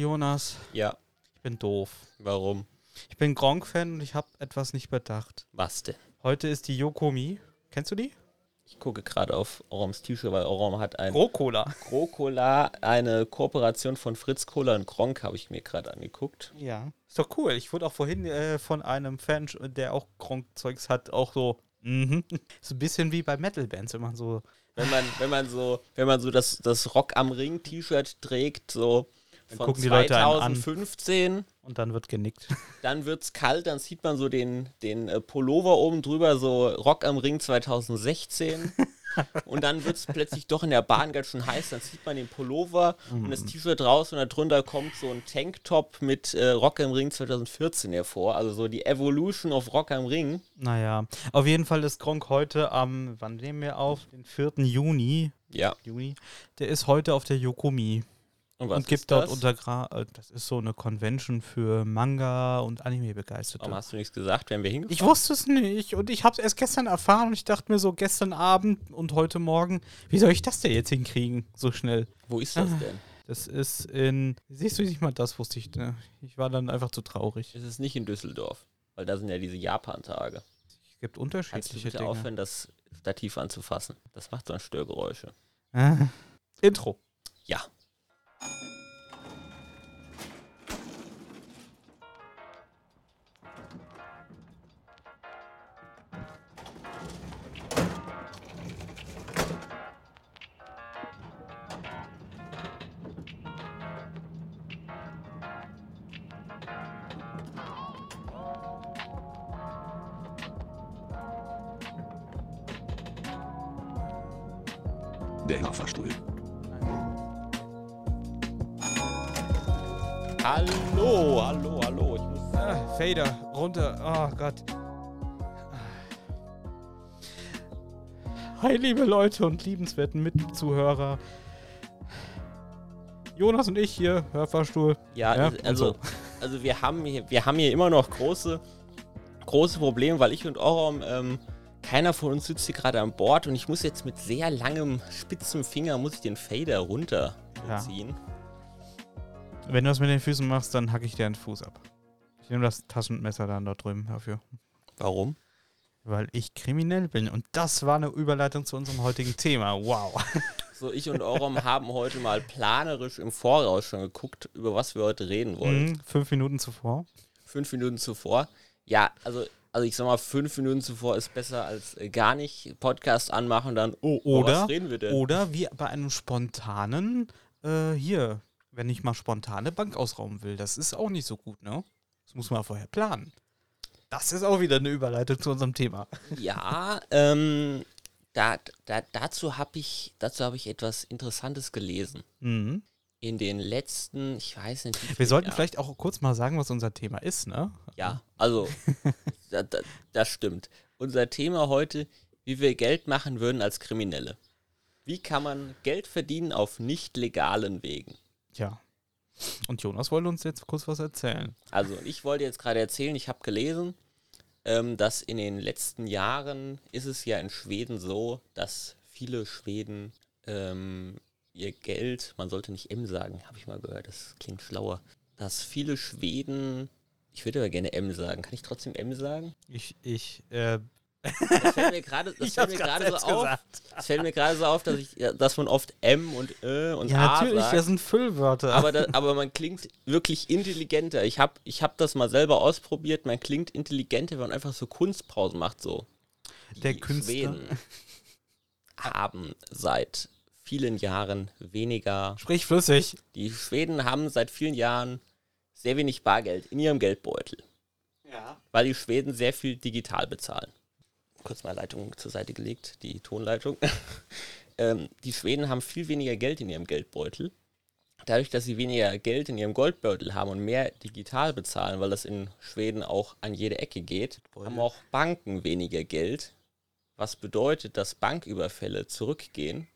Jonas, Ja, ich bin doof. warum? Ich bin Gronk-Fan und ich habe etwas nicht bedacht. Was denn? Heute ist die Yokomi. Kennst du die? Ich gucke gerade auf Oroms T-Shirt, weil Orom hat ein Roh-Cola. Gro-Cola, eine Kooperation von Fritz Cola und Gronk, habe ich mir gerade angeguckt. Ja. Ist doch cool. Ich wurde auch vorhin äh, von einem Fan, der auch Gronk-Zeugs hat, auch so. Mhm. So ein bisschen wie bei Metal-Bands, wenn man so. Wenn man, wenn man so, wenn man so das, das Rock am Ring T-Shirt trägt, so Dann von gucken die Leute an. 2015, Und dann wird genickt. dann wird's kalt, dann sieht man so den, den äh, Pullover oben drüber, so Rock am Ring 2016. und dann wird's plötzlich doch in der Bahn ganz schön heiß, dann sieht man den Pullover und Mhm. das T-Shirt raus und darunter kommt so ein Tanktop mit äh, Rock am Ring 2014 hervor. Also so die Evolution of Rock am Ring. Naja. Auf jeden Fall ist Gronk heute am, wann nehmen wir auf? Den 4. Juni. Ja. Juni. Der ist heute auf der Yokomi. Und und gibt dort das? unter Gra äh, das ist so eine Convention für Manga und Anime begeisterte. Warum hast du nichts gesagt, wenn wir hingefahren Ich wusste es nicht und ich habe es erst gestern erfahren und ich dachte mir so gestern Abend und heute Morgen, wie soll ich das denn jetzt hinkriegen so schnell? Wo ist das denn? Das ist in siehst du nicht mal das wusste ich. Ne? Ich war dann einfach zu traurig. Es ist nicht in Düsseldorf, weil da sind ja diese Japan-Tage. Es gibt Kannst du unterschiedliche bitte Dinge. aufhören, das Stativ anzufassen? Das macht so ein Störgeräusche. Ah. Intro. Ja. Der Hallo, hallo, hallo. Ich muss Ah, Fader runter. Oh Gott. Hi liebe Leute und liebenswerten Mitzuhörer. Jonas und ich hier, Hörfahrstuhl. ja, Ja, also, und also wir haben hier, wir haben hier immer noch große, große Probleme, weil ich und Orom, ähm, keiner von uns sitzt hier gerade an Bord und ich muss jetzt mit sehr langem, spitzem Finger muss ich den Fader runterziehen. Ja. Wenn du das mit den Füßen machst, dann hacke ich dir den Fuß ab. Ich nehme das Taschenmesser dann dort drüben dafür. Warum? Weil ich kriminell bin. Und das war eine Überleitung zu unserem heutigen Thema. Wow. So, ich und Orom haben heute mal planerisch im Voraus schon geguckt, über was wir heute reden wollen. Mhm, fünf Minuten zuvor. fünf Minuten zuvor. Ja, also, also ich sag mal, fünf Minuten zuvor ist besser als gar nicht Podcast anmachen dann, oh, Oder, was reden wir denn? oder wie bei einem spontanen, äh, hier, wenn ich mal spontane Bank ausrauben will. Das ist auch nicht so gut, ne? Das muss man vorher planen. Das ist auch wieder eine Überleitung zu unserem Thema. Ja, ähm, da, da, dazu habe ich, dazu hab ich etwas Interessantes gelesen. Mhm. In den letzten, ich weiß nicht, Wir sollten Jahren- vielleicht auch kurz mal sagen, was unser Thema ist, ne? Ja, also, da, da, das stimmt. Unser Thema heute, wie wir Geld machen würden als Kriminelle. Wie kann man Geld verdienen auf nicht legalen Wegen? Ja. Und Jonas wollte uns jetzt kurz was erzählen. Also ich wollte jetzt gerade erzählen, ich habe gelesen, ähm, dass in den letzten Jahren ist es ja in Schweden so, dass viele Schweden ähm, ihr Geld, man sollte nicht M sagen, habe ich mal gehört, das klingt schlauer, dass viele Schweden, ich würde aber gerne M sagen, kann ich trotzdem M sagen? Ich, ich, äh, Das fällt mir gerade das so auf. Das fällt mir gerade so auf, dass ich, dass man oft M und Ö und ja, A natürlich, sagt. das sind Füllwörter. Aber, da, aber man klingt wirklich intelligenter. Ich habe ich hab das mal selber ausprobiert. Man klingt intelligenter, wenn man einfach so Kunstpausen macht. So. Der Die Künstler- Schweden haben seit vielen Jahren weniger. Sprich flüssig. Die Schweden haben seit vielen Jahren sehr wenig Bargeld in ihrem Geldbeutel, Ja. weil die Schweden sehr viel digital bezahlen. Kurz mal Leitung zur Seite gelegt, die Tonleitung. ähm, die Schweden haben viel weniger Geld in ihrem Geldbeutel. Dadurch, dass sie weniger Geld in ihrem Goldbeutel haben und mehr digital bezahlen, weil das in Schweden auch an jede Ecke geht, haben auch Banken weniger Geld, was bedeutet, dass Banküberfälle zurückgehen,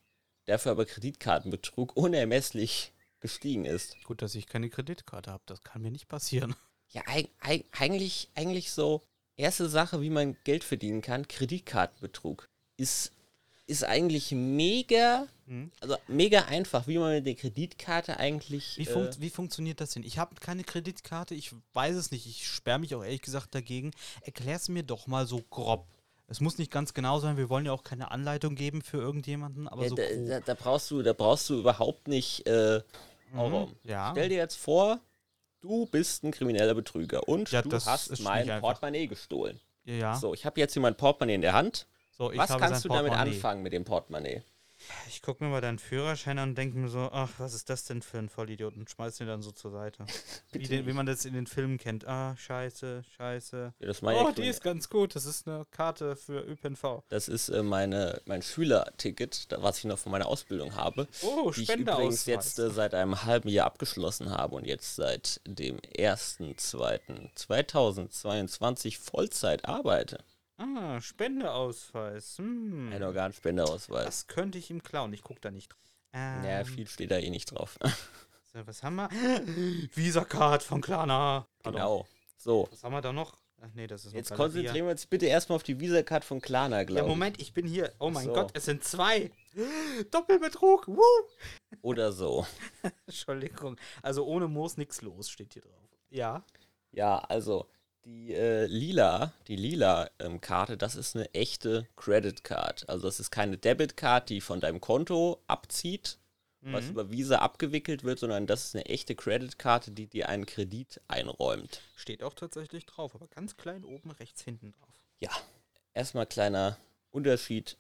dafür aber Kreditkartenbetrug unermesslich gestiegen ist. Gut, dass ich keine Kreditkarte habe. Das kann mir nicht passieren. Ja, eig eig eigentlich, eigentlich so, erste Sache, wie man Geld verdienen kann, Kreditkartenbetrug, ist ist eigentlich mega, Hm. also mega einfach, wie man mit der Kreditkarte eigentlich. Wie, äh, funkt, wie funktioniert das denn? Ich habe keine Kreditkarte, ich weiß es nicht. Ich sperre mich auch ehrlich gesagt dagegen. Erklär es mir doch mal so grob. Es muss nicht ganz genau sein, wir wollen ja auch keine Anleitung geben für irgendjemanden, aber ja, so da, da, da brauchst du, da brauchst du überhaupt nicht. Äh. Mhm, ja. Stell dir jetzt vor, du bist ein krimineller Betrüger und Ja, du hast mein. Portemonnaie gestohlen. ja. So, ich habe jetzt hier mein Portemonnaie in der Hand. So, ich Was kannst du damit Portemonnaie. anfangen mit dem Portemonnaie? Ich gucke mir mal deinen Führerschein an und denke mir so, ach, was ist das denn für ein Vollidiot? Und schmeiß den dann so zur Seite. wie, den, wie man das in den Filmen kennt. Ah, scheiße, scheiße. Ja, Oh, die ist ganz gut. Das ist eine Karte für ÖPNV. das ist äh, meine, mein Schülerticket, da- was ich noch von meiner Ausbildung habe. Oh, die ich übrigens jetzt äh, seit einem halben Jahr abgeschlossen habe und jetzt seit dem 1.2.2022 Vollzeit arbeite. Ah, Spendeausweis. Hm. Ein Organspendeausweis. Das könnte ich ihm klauen. Ich gucke da nicht drauf. Ähm, Ja, viel steht da eh nicht drauf. so, was haben wir? Visa-Card von Klarna. Pardon. genau. So, Was haben wir da noch? Ach nee, das ist noch jetzt konzentrieren wir uns bitte erstmal auf die Visa-Card von Klarna, Ja, glaube ich. Moment, ich bin hier. Oh mein So. Gott, es sind zwei. Doppelbetrug. Woo! Oder so. Entschuldigung. Also ohne Moos nichts los, steht hier drauf. Ja. Ja, also die äh, lila, die lila ähm, Karte, das ist eine echte Credit Card. Also das ist keine Debit Card, die von deinem Konto abzieht, was Mhm. über Visa abgewickelt wird, sondern das ist eine echte Credit Karte, die dir einen Kredit einräumt. Steht auch tatsächlich drauf, aber ganz klein oben rechts hinten drauf. Ja, erstmal kleiner Unterschied.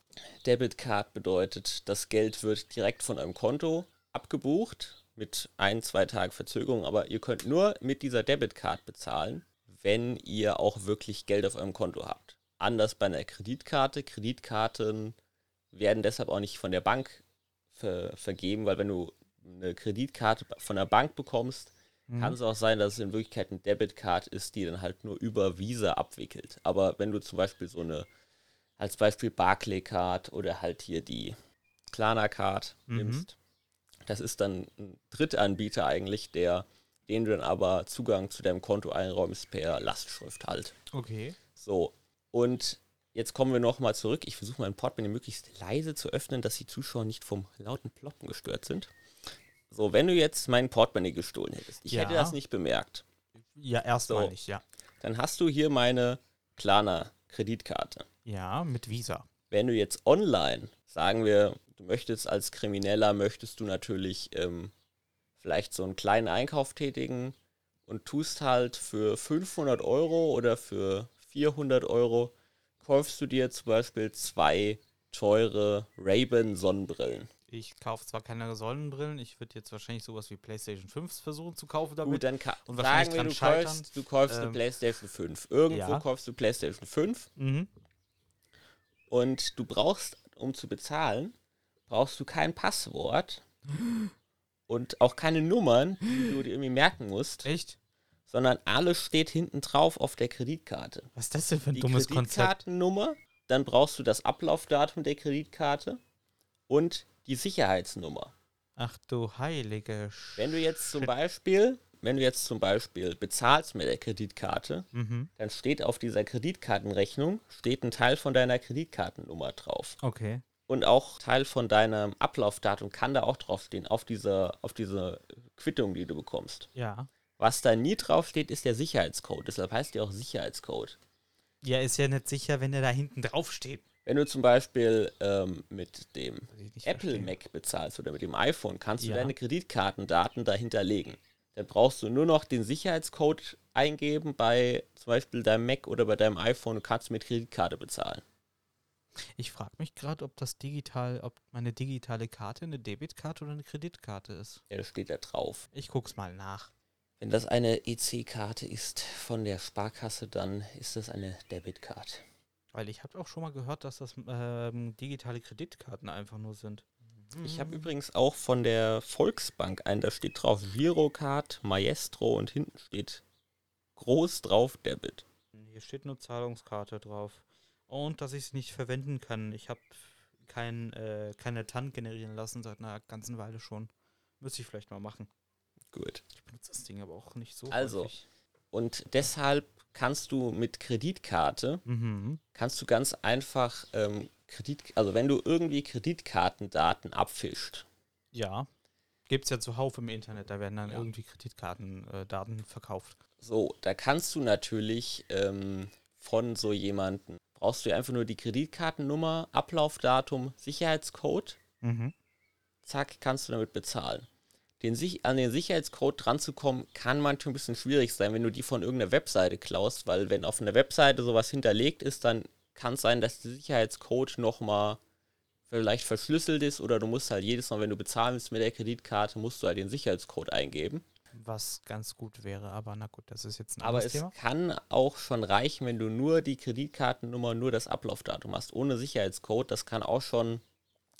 Debit Card bedeutet, das Geld wird direkt von eurem Konto abgebucht mit ein, zwei Tagen Verzögerung, aber ihr könnt nur mit dieser Debit Card bezahlen, wenn ihr auch wirklich Geld auf eurem Konto habt. Anders bei einer Kreditkarte. Kreditkarten werden deshalb auch nicht von der Bank ver vergeben, weil wenn du eine Kreditkarte von der Bank bekommst, Mhm. kann es auch sein, dass es in Wirklichkeit eine Debitcard ist, die dann halt nur über Visa abwickelt. Aber wenn du zum Beispiel so eine, als Beispiel Barclaycard oder halt hier die Klarna-Card Mhm. nimmst, das ist dann ein Drittanbieter eigentlich, der, den du dann aber Zugang zu deinem Konto einräumst per Lastschrift halt. Okay. So, und jetzt kommen wir nochmal zurück. Ich versuche mein Portemonnaie möglichst leise zu öffnen, dass die Zuschauer nicht vom lauten Ploppen gestört sind. So, wenn du jetzt mein Portemonnaie gestohlen hättest, ich hätte Ja. das nicht bemerkt, Ja, erstmal So. nicht, ja. dann hast du hier meine Klarna-Kreditkarte. Ja, mit Visa. Wenn du jetzt online, sagen wir, du möchtest als Krimineller, möchtest du natürlich ähm, vielleicht so einen kleinen Einkauf tätigen und tust halt für 500 Euro oder für 400 Euro, kaufst du dir zum Beispiel zwei teure Ray-Ban Sonnenbrillen. Ich kaufe zwar keine Sonnenbrillen, ich würde jetzt wahrscheinlich sowas wie PlayStation 5 versuchen zu kaufen damit. Gut, dann ka und wahrscheinlich sagen wir, dran du kaufst, du kaufst eine Ähm, PlayStation 5. Irgendwo ja. kaufst du PlayStation 5 Mhm. und du brauchst, um zu bezahlen, brauchst du kein Passwort und auch keine Nummern, die du dir irgendwie merken musst, Echt? sondern alles steht hinten drauf auf der Kreditkarte. Was ist das denn für ein Die dummes Konzept? Kreditkartennummer, dann brauchst du das Ablaufdatum der Kreditkarte und die Sicherheitsnummer. Ach du heilige Sch Wenn du jetzt zum. Beispiel, wenn du jetzt zum Beispiel bezahlst mit der Kreditkarte, Mhm. dann steht auf dieser Kreditkartenrechnung steht ein Teil von deiner Kreditkartennummer drauf. Okay. Und auch Teil von deinem Ablaufdatum kann da auch draufstehen, auf dieser, auf diese Quittung, die du bekommst. Ja. Was da nie draufsteht, ist der Sicherheitscode. Deshalb heißt der auch Sicherheitscode. Ja, ist ja nicht sicher, wenn der da hinten drauf steht. Wenn du zum Beispiel ähm, mit dem Apple verstehe. Mac bezahlst oder mit dem iPhone, kannst du Ja. deine Kreditkartendaten dahinterlegen. Dann brauchst du nur noch den Sicherheitscode eingeben bei zum Beispiel deinem Mac oder bei deinem iPhone und kannst mit Kreditkarte bezahlen. Ich frage mich gerade, ob das digital, ob meine digitale Karte eine Debitkarte oder eine Kreditkarte ist. Ja, das steht da drauf. Ich guck's mal nach. Wenn das eine EC-Karte ist von der Sparkasse, dann ist das eine Debitkarte. Weil ich habe auch schon mal gehört, dass das ähm, digitale Kreditkarten einfach nur sind. Ich habe übrigens auch von der Volksbank einen, da steht drauf Girocard, Maestro und hinten steht groß drauf Debit. Hier steht nur Zahlungskarte drauf. Und dass ich es nicht verwenden kann. Ich habe kein, äh, keine TAN generieren lassen seit einer ganzen Weile schon. Müsste ich vielleicht mal machen. Gut. Ich benutze das Ding aber auch nicht so Also, häufig. Und deshalb kannst du mit Kreditkarte, Mhm. kannst du ganz einfach ähm, Kredit, also wenn du irgendwie Kreditkartendaten abfischt, Ja. Gibt es ja zuhauf im Internet, da werden dann Ja. irgendwie Kreditkartendaten äh, verkauft. so, da kannst du natürlich ähm, von so jemanden, brauchst du einfach nur die Kreditkartennummer, Ablaufdatum, Sicherheitscode, Mhm. zack, kannst du damit bezahlen. Den, an den Sicherheitscode dran zu kommen, kann manchmal ein bisschen schwierig sein, wenn du die von irgendeiner Webseite klaust, weil wenn auf einer Webseite sowas hinterlegt ist, dann kann es sein, dass der Sicherheitscode nochmal vielleicht verschlüsselt ist oder du musst halt jedes Mal, wenn du bezahlen willst mit der Kreditkarte, musst du halt den Sicherheitscode eingeben. Was ganz gut wäre, aber na gut, das ist jetzt ein Aber anderes es Thema. kann auch schon reichen, wenn du nur die Kreditkartennummer nur das Ablaufdatum hast, ohne Sicherheitscode. Das kann auch schon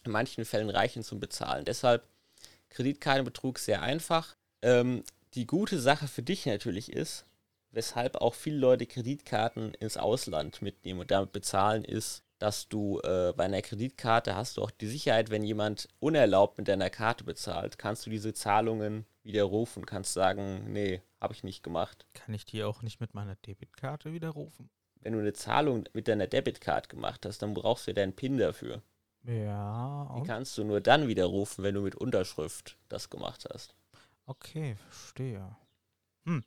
in manchen Fällen reichen zum Bezahlen. Deshalb Kreditkartenbetrug sehr einfach. Ähm, die gute Sache für dich natürlich ist, weshalb auch viele Leute Kreditkarten ins Ausland mitnehmen und damit bezahlen, ist, dass du äh, bei einer Kreditkarte hast du auch die Sicherheit, wenn jemand unerlaubt mit deiner Karte bezahlt, kannst du diese Zahlungen widerrufen, kannst sagen, nee, habe ich nicht gemacht. Kann ich die auch nicht mit meiner Debitkarte widerrufen? Wenn du eine Zahlung mit deiner Debitcard gemacht hast, dann brauchst du ja deinen PIN dafür. Ja, Die o- kannst du nur dann widerrufen, wenn du mit Unterschrift das gemacht hast. okay, verstehe. Hm,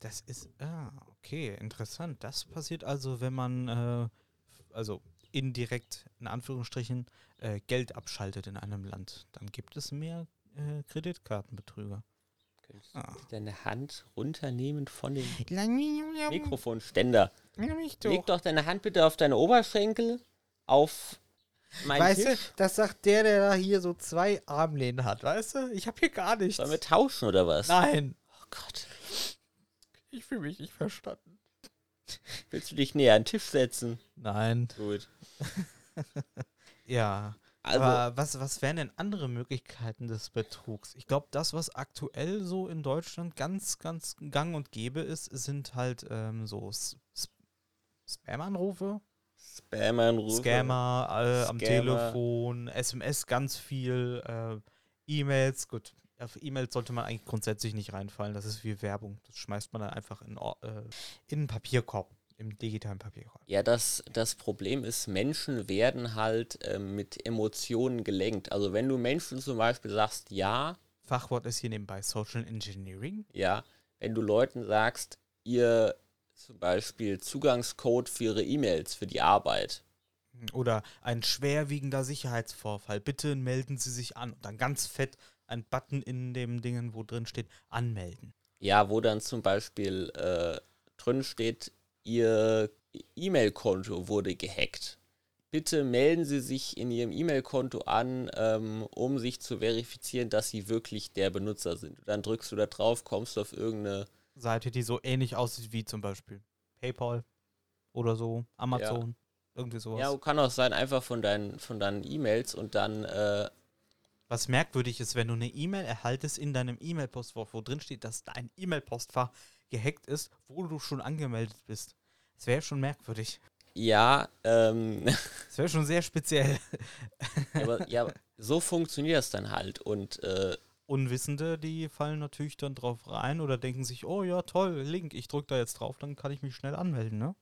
das ist, ah, okay, interessant. Das passiert also, wenn man, äh, also indirekt, in Anführungsstrichen, äh, Geld abschaltet in einem Land. Dann gibt es mehr äh, Kreditkartenbetrüger. Könntest du Ah. deine Hand runternehmen von dem Mikro. Mikrofonständer. Leg doch deine Hand bitte auf deine Oberschenkel, auf meinen Weißt Tisch. du, das sagt der, der da hier so zwei Armlehnen hat, weißt du? Ich habe hier gar nichts. Sollen wir tauschen oder was? Nein, Oh Gott. ich fühle mich nicht verstanden. Willst du dich näher an den Tisch setzen? Nein. Gut. Ja. Also, Aber was, was wären denn andere Möglichkeiten des Betrugs? Ich glaube, das, was aktuell so in Deutschland ganz, ganz gang und gäbe ist, sind halt ähm, so Spam-Anrufe, Spam-Anrufe. Scammer äh, am Scammer. Telefon, SMS ganz viel, äh, E-Mails, gut. Auf E-Mails sollte man eigentlich grundsätzlich nicht reinfallen, das ist wie Werbung. Das schmeißt man dann einfach in, äh, in einen Papierkorb, im digitalen Papierkorb. Ja, das, das Problem ist, Menschen werden halt ähm, mit Emotionen gelenkt. Also wenn du Menschen zum Beispiel sagst, ja, Fachwort ist hier nebenbei Social Engineering. ja, wenn du Leuten sagst, ihr zum Beispiel Zugangscode für ihre E-Mails, für die Arbeit, Oder ein schwerwiegender Sicherheitsvorfall. Bitte melden Sie sich an. Und dann ganz fett ein Button in dem Dingen, wo drin steht, anmelden. ja, wo dann zum Beispiel äh, drin steht, ihr E-Mail-Konto wurde gehackt. Bitte melden Sie sich in Ihrem E-Mail-Konto an, ähm, um sich zu verifizieren, dass Sie wirklich der Benutzer sind. Dann drückst du da drauf, kommst du auf irgendeine Seite, die so ähnlich aussieht wie zum Beispiel PayPal oder so, Amazon, irgendwie sowas. Ja, kann auch sein, einfach von deinen, von deinen E-Mails und dann, äh, Was merkwürdig ist, wenn du eine E-Mail erhaltest in deinem E-Mail-Postfach, wo drin steht, dass dein E-Mail-Postfach gehackt ist, wo du schon angemeldet bist. Das wäre schon merkwürdig. ja, ähm, Das wäre schon sehr speziell. aber ja, so funktioniert das dann halt. Und äh, Unwissende, die fallen natürlich dann drauf rein oder denken sich, oh ja, toll, Link, ich drücke da jetzt drauf, dann kann ich mich schnell anmelden, ne?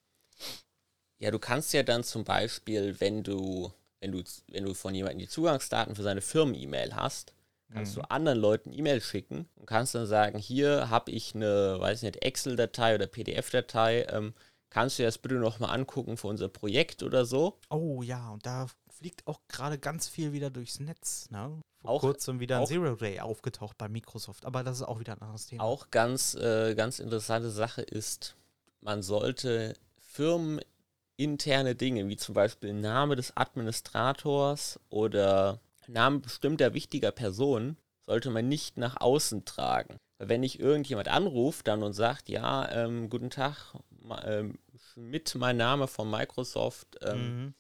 ja, du kannst ja dann zum Beispiel, wenn du, wenn du, wenn du von jemandem die Zugangsdaten für seine Firmen-E-Mail hast, kannst Mhm. du anderen Leuten E-Mail schicken und kannst dann sagen, hier habe ich eine, weiß nicht, Excel-Datei oder PDF-Datei, ähm, kannst du das bitte nochmal angucken für unser Projekt oder so? Oh ja, und da fliegt auch gerade ganz viel wieder durchs Netz, ne? Vor Auch- kurzem wieder ein Zero Day aufgetaucht bei Microsoft, aber das ist auch wieder ein anderes Thema. Auch ganz, äh, ganz interessante Sache ist, man sollte firmeninterne Dinge, wie zum Beispiel Name des Administrators oder Name bestimmter wichtiger Personen, sollte man nicht nach außen tragen. Wenn nicht irgendjemand anruft dann und sagt, ja, ähm, guten Tag, ähm, Schmidt, mein Name von Microsoft, ähm, Mhm.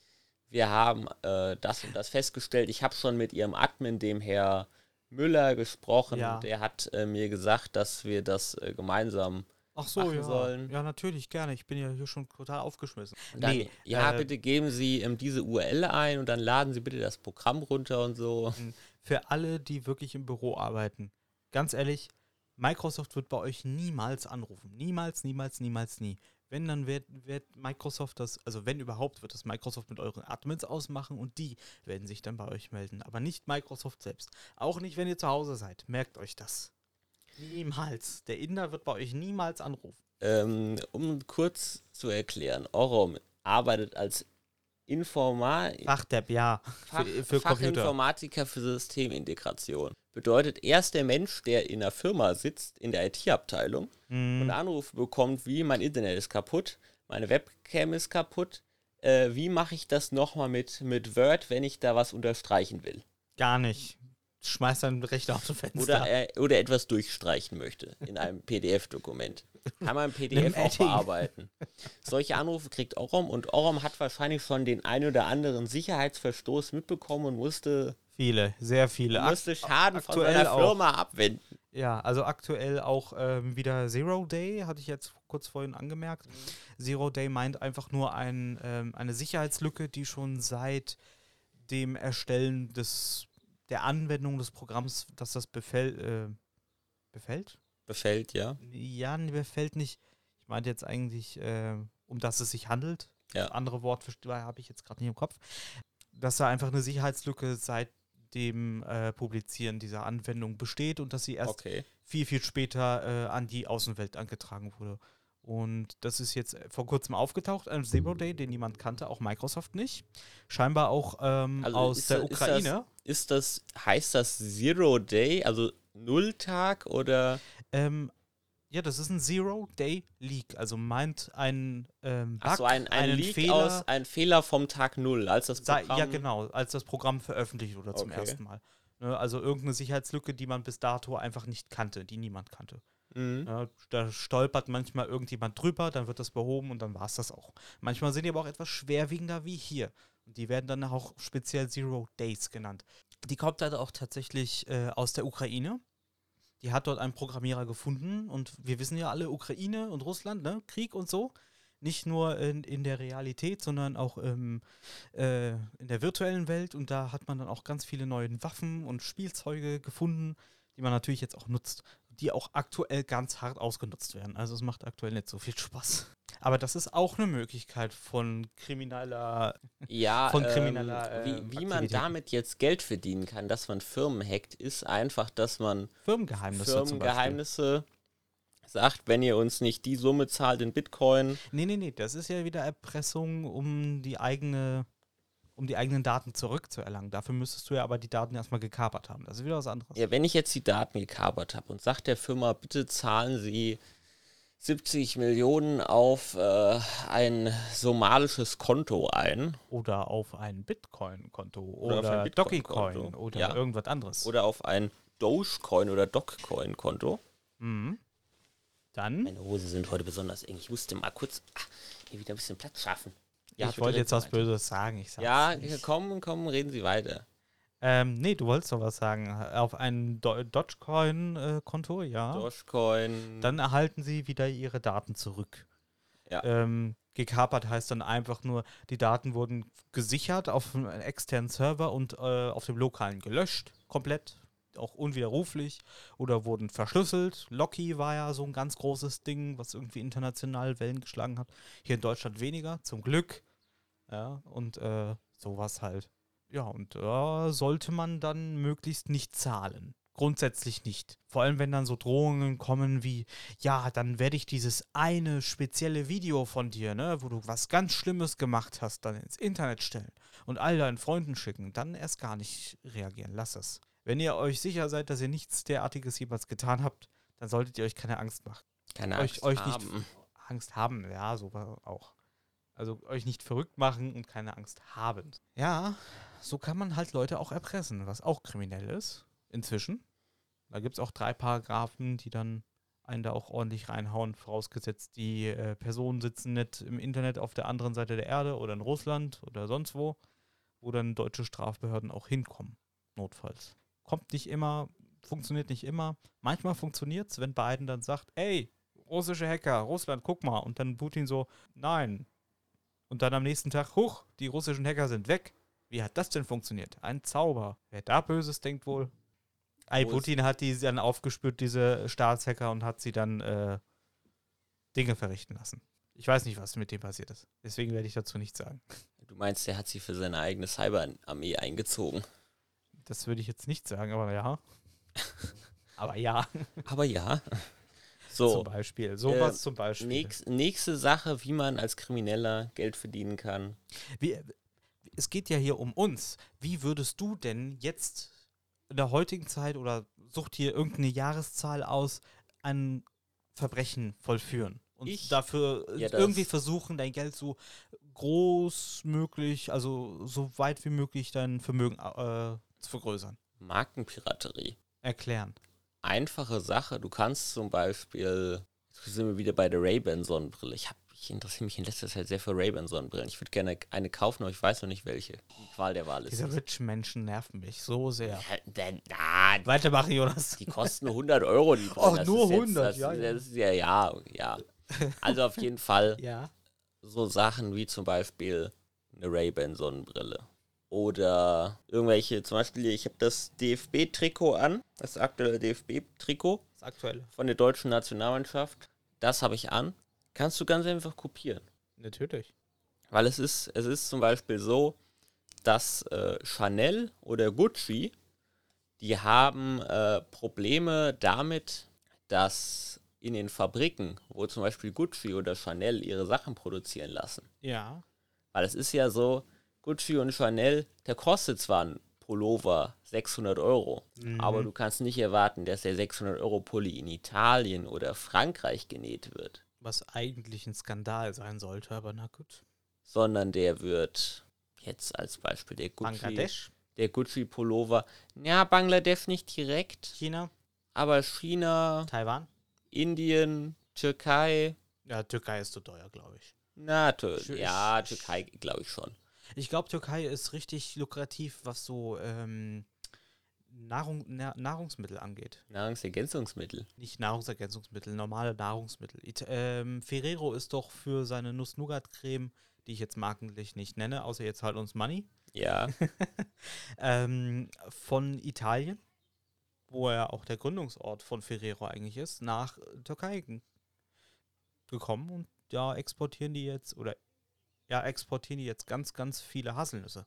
wir haben äh, das und das festgestellt. Ich habe schon mit ihrem Admin, dem Herr Müller, gesprochen. Ja. Der hat äh, mir gesagt, dass wir das äh, gemeinsam. Ach so, ja. sollen. Ja, natürlich, gerne. Ich bin ja hier schon total aufgeschmissen. Dann, Nee, ja, äh, bitte geben Sie ähm, diese URL ein und dann laden Sie bitte das Programm runter und so. Für alle, die wirklich im Büro arbeiten, ganz ehrlich, Microsoft wird bei euch niemals anrufen. Niemals, niemals, niemals, nie. Wenn, dann wird, wird Microsoft das, also wenn überhaupt, wird das Microsoft mit euren Admins ausmachen und die werden sich dann bei euch melden. Aber nicht Microsoft selbst. Auch nicht, wenn ihr zu Hause seid. Merkt euch das. Niemals. Der Inder wird bei euch niemals anrufen. Ähm, um kurz zu erklären, Orom arbeitet als Informa Fachdepp, ja. Fach, für, für. Fachinformatiker für Systemintegration. Bedeutet, er ist der Mensch, der in der Firma sitzt, in der IT-Abteilung Mhm. und Anrufe bekommt, wie mein Internet ist kaputt, meine Webcam ist kaputt, äh, wie mache ich das nochmal mit, mit Word, wenn ich da was unterstreichen will? Gar nicht. Schmeißt dein Rechner aus dem Fenster. Oder, er, oder etwas durchstreichen möchte in einem PDF-Dokument. Kann man PDF auch bearbeiten. Solche Anrufe kriegt Orom und Orom hat wahrscheinlich schon den ein oder anderen Sicherheitsverstoß mitbekommen und musste, viele, sehr viele. Ak- musste Schaden von aktuell seiner auch. Firma abwenden. Ja, also aktuell auch ähm, wieder Zero Day, hatte ich jetzt kurz vorhin angemerkt. Zero Day meint einfach nur ein, ähm, eine Sicherheitslücke, die schon seit dem Erstellen des, der Anwendung des Programms, dass das befäll, äh, befällt? Befällt, ja. Ja, nee, befällt nicht. Ich meinte jetzt eigentlich, äh, um das es sich handelt. Ja. Andere Wort habe ich jetzt gerade nicht im Kopf. Dass da einfach eine Sicherheitslücke seit dem äh, Publizieren dieser Anwendung besteht und dass sie erst Okay. viel, viel später äh, an die Außenwelt angetragen wurde. Und das ist jetzt vor kurzem aufgetaucht, ein Zero Day, den niemand kannte, auch Microsoft nicht. Scheinbar auch ähm, Also aus der das- ist Ukraine. Ist das, heißt das Zero Day, also Nulltag oder? Ähm, ja, das ist ein Zero-Day-Leak. Also meint ein ähm, Bug, Achso, ein, ein einen Leak Fehler. aus, ein Fehler vom Tag Null, als das Programm... ja, genau, als das Programm veröffentlicht wurde zum Okay. ersten Mal. Ne, also irgendeine Sicherheitslücke, die man bis dato einfach nicht kannte, die niemand kannte. Mhm. Ja, da stolpert manchmal irgendjemand drüber, dann wird das behoben und dann war es das auch. Manchmal sind die aber auch etwas schwerwiegender wie hier. Und die werden dann auch speziell Zero Days genannt. Die kommt halt auch tatsächlich äh, aus der Ukraine. Die hat dort einen Programmierer gefunden und wir wissen ja alle, Ukraine und Russland, ne? Krieg und so. Nicht nur in, in der Realität, sondern auch im, äh, in der virtuellen Welt. Und da hat man dann auch ganz viele neue Waffen und Spielzeuge gefunden, die man natürlich jetzt auch nutzt die auch aktuell ganz hart ausgenutzt werden. Also es macht aktuell nicht so viel Spaß. Aber das ist auch eine Möglichkeit von krimineller. Ja, Von ähm, krimineller, äh, wie, wie man Aktivität. damit jetzt Geld verdienen kann, dass man Firmen hackt, ist einfach, dass man Firmengeheimnisse. Firmengeheimnisse sagt, wenn ihr uns nicht die Summe zahlt in Bitcoin, Nee, nee, nee, das ist ja wieder Erpressung, um die eigene, um die eigenen Daten zurückzuerlangen. Dafür müsstest du ja aber die Daten erstmal gekapert haben. Das ist wieder was anderes. ja, wenn ich jetzt die Daten gekapert habe und sagt der Firma, bitte zahlen Sie 70 Millionen auf äh, ein somalisches Konto ein Oder auf ein Bitcoin-Konto Oder oder, auf ein Bitcoin-Konto. Dogecoin oder Ja. irgendwas anderes. oder auf ein Dogecoin oder Dogecoin-Konto. Mhm. Dann, Meine Hosen sind heute besonders eng. Ich musste mal kurz ah, hier wieder ein bisschen Platz schaffen. Ich bitte wollte jetzt was weiter. Böses sagen. Ich Ja, nicht. komm, komm, reden Sie weiter. Ähm, nee, du wolltest doch was sagen. Auf ein Do Dogecoin-Konto, ja. Dogecoin. Dann erhalten sie wieder ihre Daten zurück. Ja. Ähm, gekapert heißt dann einfach nur, die Daten wurden gesichert auf einem externen Server und äh, auf dem lokalen gelöscht, komplett, auch unwiderruflich, oder wurden verschlüsselt. Locky war ja so ein ganz großes Ding, was irgendwie international Wellen geschlagen hat. Hier in Deutschland weniger, zum Glück. Ja, und äh, sowas halt. Ja, und da sollte man dann möglichst nicht zahlen. Grundsätzlich nicht. Vor allem, wenn dann so Drohungen kommen wie, ja, dann werde ich dieses eine spezielle Video von dir, ne, wo du was ganz Schlimmes gemacht hast, dann ins Internet stellen und all deinen Freunden schicken. Dann erst gar nicht reagieren. Lass es. Wenn ihr euch sicher seid, dass ihr nichts derartiges jemals getan habt, dann solltet ihr euch keine Angst machen. Keine euch- Angst euch nicht haben. Angst haben, ja, so war auch. Also euch nicht verrückt machen und keine Angst haben. Ja, so kann man halt Leute auch erpressen, was auch kriminell ist, inzwischen. Da gibt es auch drei Paragraphen, die dann einen da auch ordentlich reinhauen, vorausgesetzt, die äh, Personen sitzen nicht im Internet auf der anderen Seite der Erde oder in Russland oder sonst wo, wo dann deutsche Strafbehörden auch hinkommen, notfalls. Kommt nicht immer, funktioniert nicht immer. Manchmal funktioniert es, wenn Biden dann sagt, ey, russische Hacker, Russland, guck mal. Und dann Putin so, nein. Und dann am nächsten Tag, huch, die russischen Hacker sind weg. Wie hat das denn funktioniert? Ein Zauber. Wer da Böses denkt wohl. Ist- Putin hat die dann aufgespürt, diese Staatshacker, und hat sie dann äh, Dinge verrichten lassen. Ich weiß nicht, was mit dem passiert ist. Deswegen werde ich dazu nichts sagen. Du meinst, der hat sie für seine eigene Cyberarmee eingezogen. Das würde ich jetzt nicht sagen, aber ja. aber ja. Aber ja. Zum So, Beispiel. Sowas Äh, zum Beispiel. nächst, nächste Sache, wie man als Krimineller Geld verdienen kann. Wie, es geht ja hier um uns. Wie würdest du denn jetzt in der heutigen Zeit oder sucht hier irgendeine Jahreszahl aus, ein Verbrechen vollführen? Und Ich? dafür äh, Ja, irgendwie versuchen, dein Geld so groß möglich, also so weit wie möglich dein Vermögen äh, zu vergrößern. Markenpiraterie. Erklären. Einfache Sache. Du kannst zum Beispiel, jetzt sind wir wieder bei der Ray-Ban Sonnenbrille. Ich, hab, ich interessiere mich in letzter Zeit sehr für Ray-Ban Sonnenbrillen. Ich würde gerne eine kaufen, aber ich weiß noch nicht welche. Die Qual der Wahl ist. Diese es. rich Menschen nerven mich so sehr. Ja, denn- ah, Weitermachen, Jonas. die kosten nur 100 Euro. Die Och, Das nur ist jetzt- 100, das, ja, ja. Das ist ja, ja, ja. Also auf jeden Fall Ja. so Sachen wie zum Beispiel eine Ray-Ban Sonnenbrille. Oder irgendwelche, zum Beispiel, ich habe das DFB-Trikot an, das aktuelle DFB-Trikot Das aktuelle. von der deutschen Nationalmannschaft. Das habe ich an. Kannst du ganz einfach kopieren. Natürlich. Weil es ist, es ist zum Beispiel so, dass äh, Chanel oder Gucci, die haben äh, Probleme damit, dass in den Fabriken, wo zum Beispiel Gucci oder Chanel ihre Sachen produzieren lassen, Ja. weil es ist ja so, Gucci und Chanel, der kostet zwar ein Pullover 600 Euro, aber du kannst nicht erwarten, dass der 600 Euro Pulli in Italien oder Frankreich genäht wird, Was eigentlich ein Skandal sein sollte, aber na gut. sondern der wird jetzt als Beispiel der Gucci, Bangladesch, der Gucci Pullover, ja Bangladesch nicht direkt, China, aber China, Taiwan. Indien, Türkei, Ja, Türkei ist zu teuer, glaube ich. na, Tür ja, Türkei glaube ich schon. Ich glaube, Türkei ist richtig lukrativ, was so ähm, Nahrung, Na Nahrungsmittel angeht. Nahrungsergänzungsmittel. Nicht Nahrungsergänzungsmittel, normale Nahrungsmittel. It ähm, Ferrero ist doch für seine Nuss-Nougat-Creme, die ich jetzt markenlich nicht nenne, außer jetzt halt uns Money, Ja, ähm, von Italien, wo ja auch der Gründungsort von Ferrero eigentlich ist, nach Türkei ge- gekommen und ja, exportieren die jetzt, oder ja, exportieren die jetzt ganz, ganz viele Haselnüsse.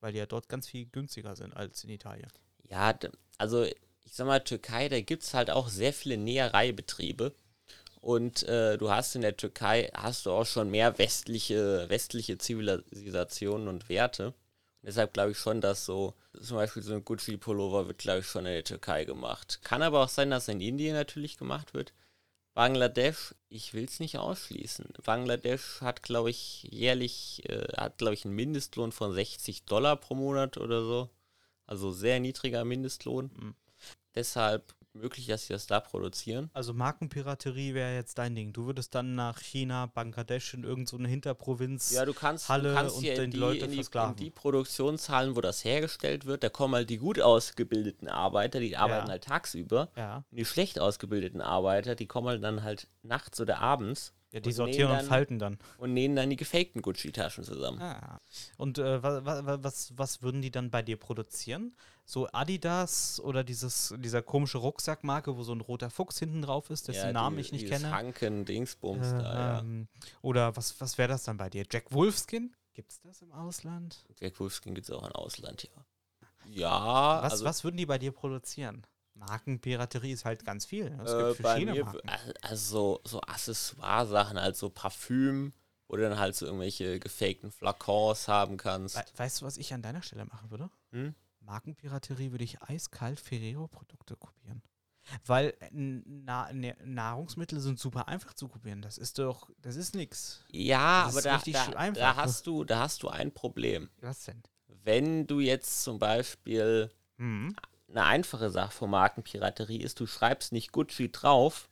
Weil die ja dort ganz viel günstiger sind als in Italien. Ja, also ich sag mal, Türkei, da gibt es halt auch sehr viele Nähereibetriebe. Und äh, du hast in der Türkei, hast du auch schon mehr westliche, westliche Zivilisationen und Werte. Und deshalb glaube ich schon, dass so, zum Beispiel so ein Gucci-Pullover wird, glaube ich, schon in der Türkei gemacht. Kann aber auch sein, dass in Indien natürlich gemacht wird. Bangladesch, ich will es nicht ausschließen. Bangladesch hat, glaube ich, jährlich, äh, hat, glaube ich, einen Mindestlohn von 60 Dollar pro Monat oder so. Also sehr niedriger Mindestlohn. Mhm. Deshalb möglich, dass sie das da produzieren. Also Markenpiraterie wäre jetzt dein Ding. Du würdest dann nach China, Bangladesch in irgendeine so eine Hinterprovinz. Ja, du kannst, Halle du kannst und dann in die Leute in, die, in die Produktionshallen, wo das hergestellt wird, da kommen halt die gut ausgebildeten Arbeiter, die arbeiten halt tagsüber. ja. Und die schlecht ausgebildeten Arbeiter, die kommen halt dann halt nachts oder abends ja, die und sortieren und dann- falten dann. und nähen dann die gefakten Gucci-Taschen zusammen. Ah. Und äh, wa, wa, wa- was, was würden die dann bei dir produzieren? So Adidas oder dieses, dieser komische Rucksackmarke, wo so ein roter Fuchs hinten drauf ist, dessen Ja, Namen die- ich nicht kenne. Hanken, Dingsbums Äh, da, ja. ähm, Oder was, was wäre das dann bei dir? Jack Wolfskin? Gibt's das im Ausland? Jack Wolfskin gibt es auch im Ausland, ja. Ja, Was, also was würden die bei dir produzieren? Markenpiraterie ist halt ganz viel. Es äh, gibt bei verschiedene mir, Marken. also so, so Accessoire-Sachen, also Parfüm, wo du dann halt so irgendwelche gefakten Flakons haben kannst. We weißt du, was ich an deiner Stelle machen würde? Hm? Markenpiraterie würde ich eiskalt Ferrero-Produkte kopieren. Weil äh, Na Na Nahrungsmittel sind super einfach zu kopieren. Das ist doch, das ist nix. Ja, Das aber da, da, da, hast du, da hast du ein Problem. Was denn? Wenn du jetzt zum Beispiel Hm. Eine einfache Sache von Markenpiraterie ist, du schreibst nicht Gucci drauf,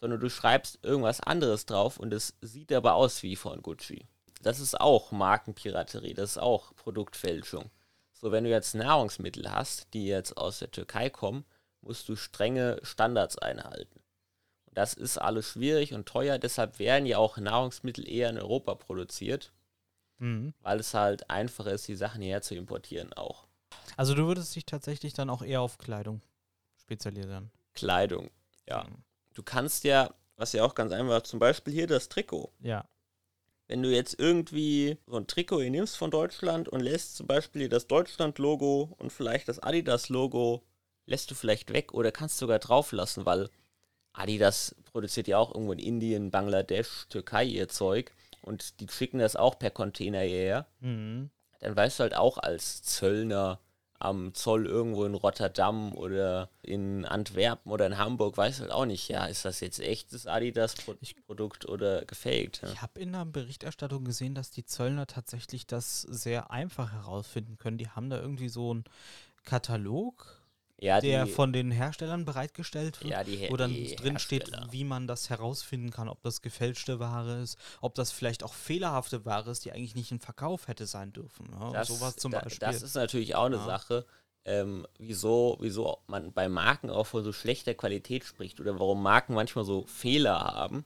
sondern du schreibst irgendwas anderes drauf und es sieht aber aus wie von Gucci. Das ist auch Markenpiraterie, das ist auch Produktfälschung. So, wenn du jetzt Nahrungsmittel hast, die jetzt aus der Türkei kommen, musst du strenge Standards einhalten. Und das ist alles schwierig und teuer, deshalb werden ja auch Nahrungsmittel eher in Europa produziert, Mhm. weil es halt einfacher ist, die Sachen hierher zu importieren auch. Also du würdest dich tatsächlich dann auch eher auf Kleidung spezialisieren. Kleidung, ja. Mhm. du kannst ja, was ja auch ganz einfach, zum Beispiel hier das Trikot. Ja. Wenn du jetzt irgendwie so ein Trikot hier nimmst von Deutschland und lässt zum Beispiel hier das Deutschland-Logo und vielleicht das Adidas-Logo, lässt du vielleicht weg oder kannst sogar drauf lassen, weil Adidas produziert ja auch irgendwo in Indien, Bangladesch, Türkei ihr Zeug und die schicken das auch per Container hierher. Mhm. Dann weißt du halt auch als Zöllner am Zoll irgendwo in Rotterdam oder in Antwerpen oder in Hamburg, weißt du halt auch nicht, ja, ist das jetzt echtes Adidas-Produkt oder gefaked? Ja? Ich habe in der Berichterstattung gesehen, dass die Zöllner tatsächlich das sehr einfach herausfinden können. Die haben da irgendwie so einen Katalog, Ja, der die, von den Herstellern bereitgestellt wird, ja, die, wo dann drin steht, wie man das herausfinden kann, ob das gefälschte Ware ist, ob das vielleicht auch fehlerhafte Ware ist, die eigentlich nicht im Verkauf hätte sein dürfen. Ja, Das, sowas zum da, Beispiel. das ist natürlich auch eine Ja. Sache, ähm, wieso, wieso man bei Marken auch von so schlechter Qualität spricht oder warum Marken manchmal so Fehler haben.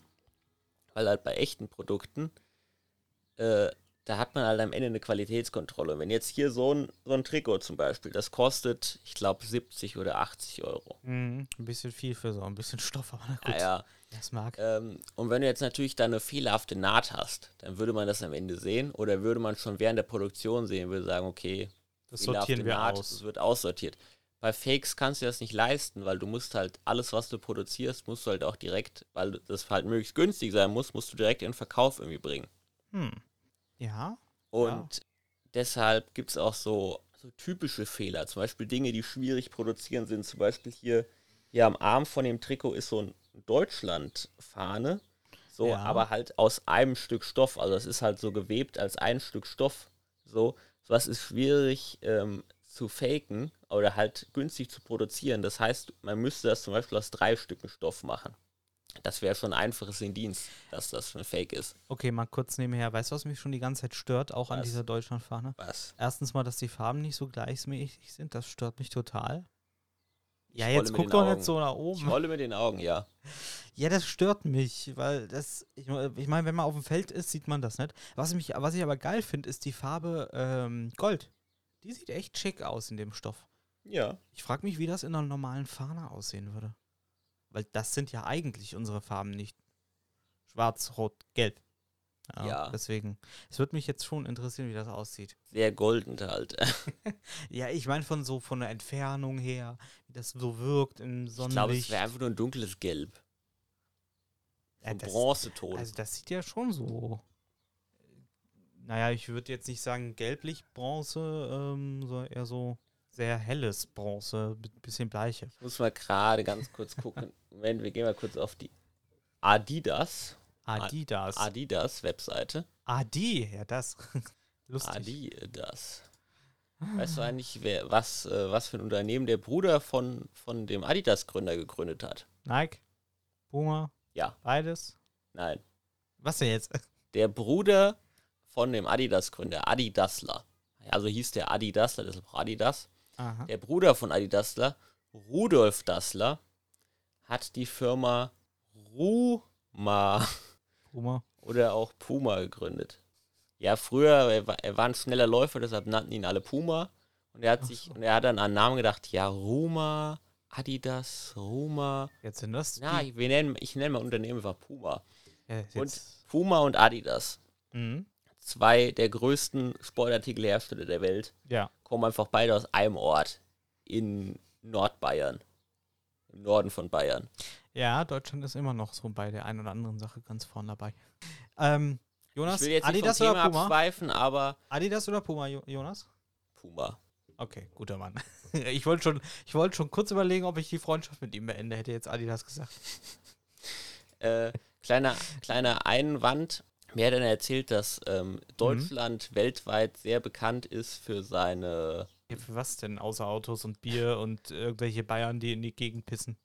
Weil halt bei echten Produkten, äh, da hat man halt am Ende eine Qualitätskontrolle. Wenn jetzt hier so ein, so ein Trikot zum Beispiel, das kostet, ich glaube, 70 oder 80 Euro. Mhm, ein bisschen viel für so ein bisschen Stoff, aber na gut. Ah, ja. Das mag. Ähm, und wenn du jetzt natürlich da eine fehlerhafte Naht hast, dann würde man das am Ende sehen oder würde man schon während der Produktion sehen, würde sagen, okay, das sortieren wir Naht, aus. Es wird aussortiert. Bei Fakes kannst du das nicht leisten, weil du musst halt alles, was du produzierst, musst du halt auch direkt, weil das halt möglichst günstig sein muss, musst du direkt in den Verkauf irgendwie bringen. Hm. Ja. Und deshalb gibt es auch so, so typische Fehler, zum Beispiel Dinge, die schwierig produzieren sind. Zum Beispiel hier, hier am Arm von dem Trikot ist so ein Deutschland-Fahne, so, Ja. aber halt aus einem Stück Stoff. Also es ist halt so gewebt als ein Stück Stoff. So, sowas ist schwierig ähm, zu faken oder halt günstig zu produzieren. Das heißt, man müsste das zum Beispiel aus drei Stücken Stoff machen. Das wäre schon ein einfaches Indiz, dass das ein Fake ist. Okay, mal kurz nebenher. Weißt du, was mich schon die ganze Zeit stört, auch an Was? dieser Deutschlandfahne? Was? Erstens mal, dass die Farben nicht so gleichmäßig sind. Das stört mich total. Ja, jetzt guck doch Augen. nicht so nach Ich oben. rolle mit den Augen, ja. Ja, das stört mich, weil das, ich, ich meine, wenn man auf dem Feld ist, sieht man das nicht. Was, mich, was ich aber geil finde, ist die Farbe ähm, Gold. Die sieht echt schick aus in dem Stoff. Ja. Ich frage mich, wie das in einer normalen Fahne aussehen würde. Weil das sind ja eigentlich unsere Farben nicht. Schwarz, Rot, Gelb. Ja. Deswegen, es würde mich jetzt schon interessieren, wie das aussieht. Sehr golden halt. Ja, ich meine von so von der Entfernung her, wie das so wirkt im Ich glaube, es Sonnenlicht. wäre einfach nur ein dunkles Gelb. Ja, Ein Bronzeton. Also das sieht ja schon so. Naja, ich würde jetzt nicht sagen gelblich Bronze, ähm, sondern eher so sehr helles Bronze, mit bisschen bleiche. ich muss mal gerade ganz kurz gucken. Moment, wir gehen mal kurz auf die Adidas. Adidas. Adidas Webseite. Adi, ja das. Lustig. Adidas. Weißt du eigentlich, wer, was, äh, was für ein Unternehmen der Bruder von, von dem Adidas-Gründer gegründet hat? Nike, Puma, Ja, beides. nein. Was denn jetzt? Der Bruder von dem Adidas-Gründer, Adi Dassler. Also hieß der Adi Dassler, deshalb auch Adidas. Aha. Der Bruder von Adi Dassler, Rudolf Dassler, hat die Firma Ruma Puma. oder auch Puma gegründet. Ja, früher, er war, er war ein schneller Läufer, deshalb nannten ihn alle Puma. Und er hat Ach sich, so. und er hat dann an Namen gedacht, ja, Ruma, Adidas, Ruma. Jetzt sind das Na, ich, wir nennen, ich nenne mal Unternehmen einfach Puma. Ja, Und jetzt, Puma und Adidas, mhm. Zwei der größten Sportartikelhersteller der Welt, Ja. kommen einfach beide aus einem Ort in Nordbayern. Im Norden von Bayern. ja, Deutschland ist immer noch so bei der einen oder anderen Sache ganz vorne dabei. Ähm, Jonas, ich will jetzt nicht Adidas vom oder Thema Puma? abschweifen, aber Adidas oder Puma, Jo- Jonas? Puma. Okay, guter Mann. Ich wollte schon, ich wollte schon kurz überlegen, ob ich die Freundschaft mit ihm beende, hätte jetzt Adidas gesagt. Äh, kleiner, kleiner Einwand. Mir hat er erzählt, dass Mhm. ähm, Deutschland weltweit sehr bekannt ist für seine Ja, für was denn? Außer Autos und Bier und irgendwelche Bayern, die in die Gegend pissen.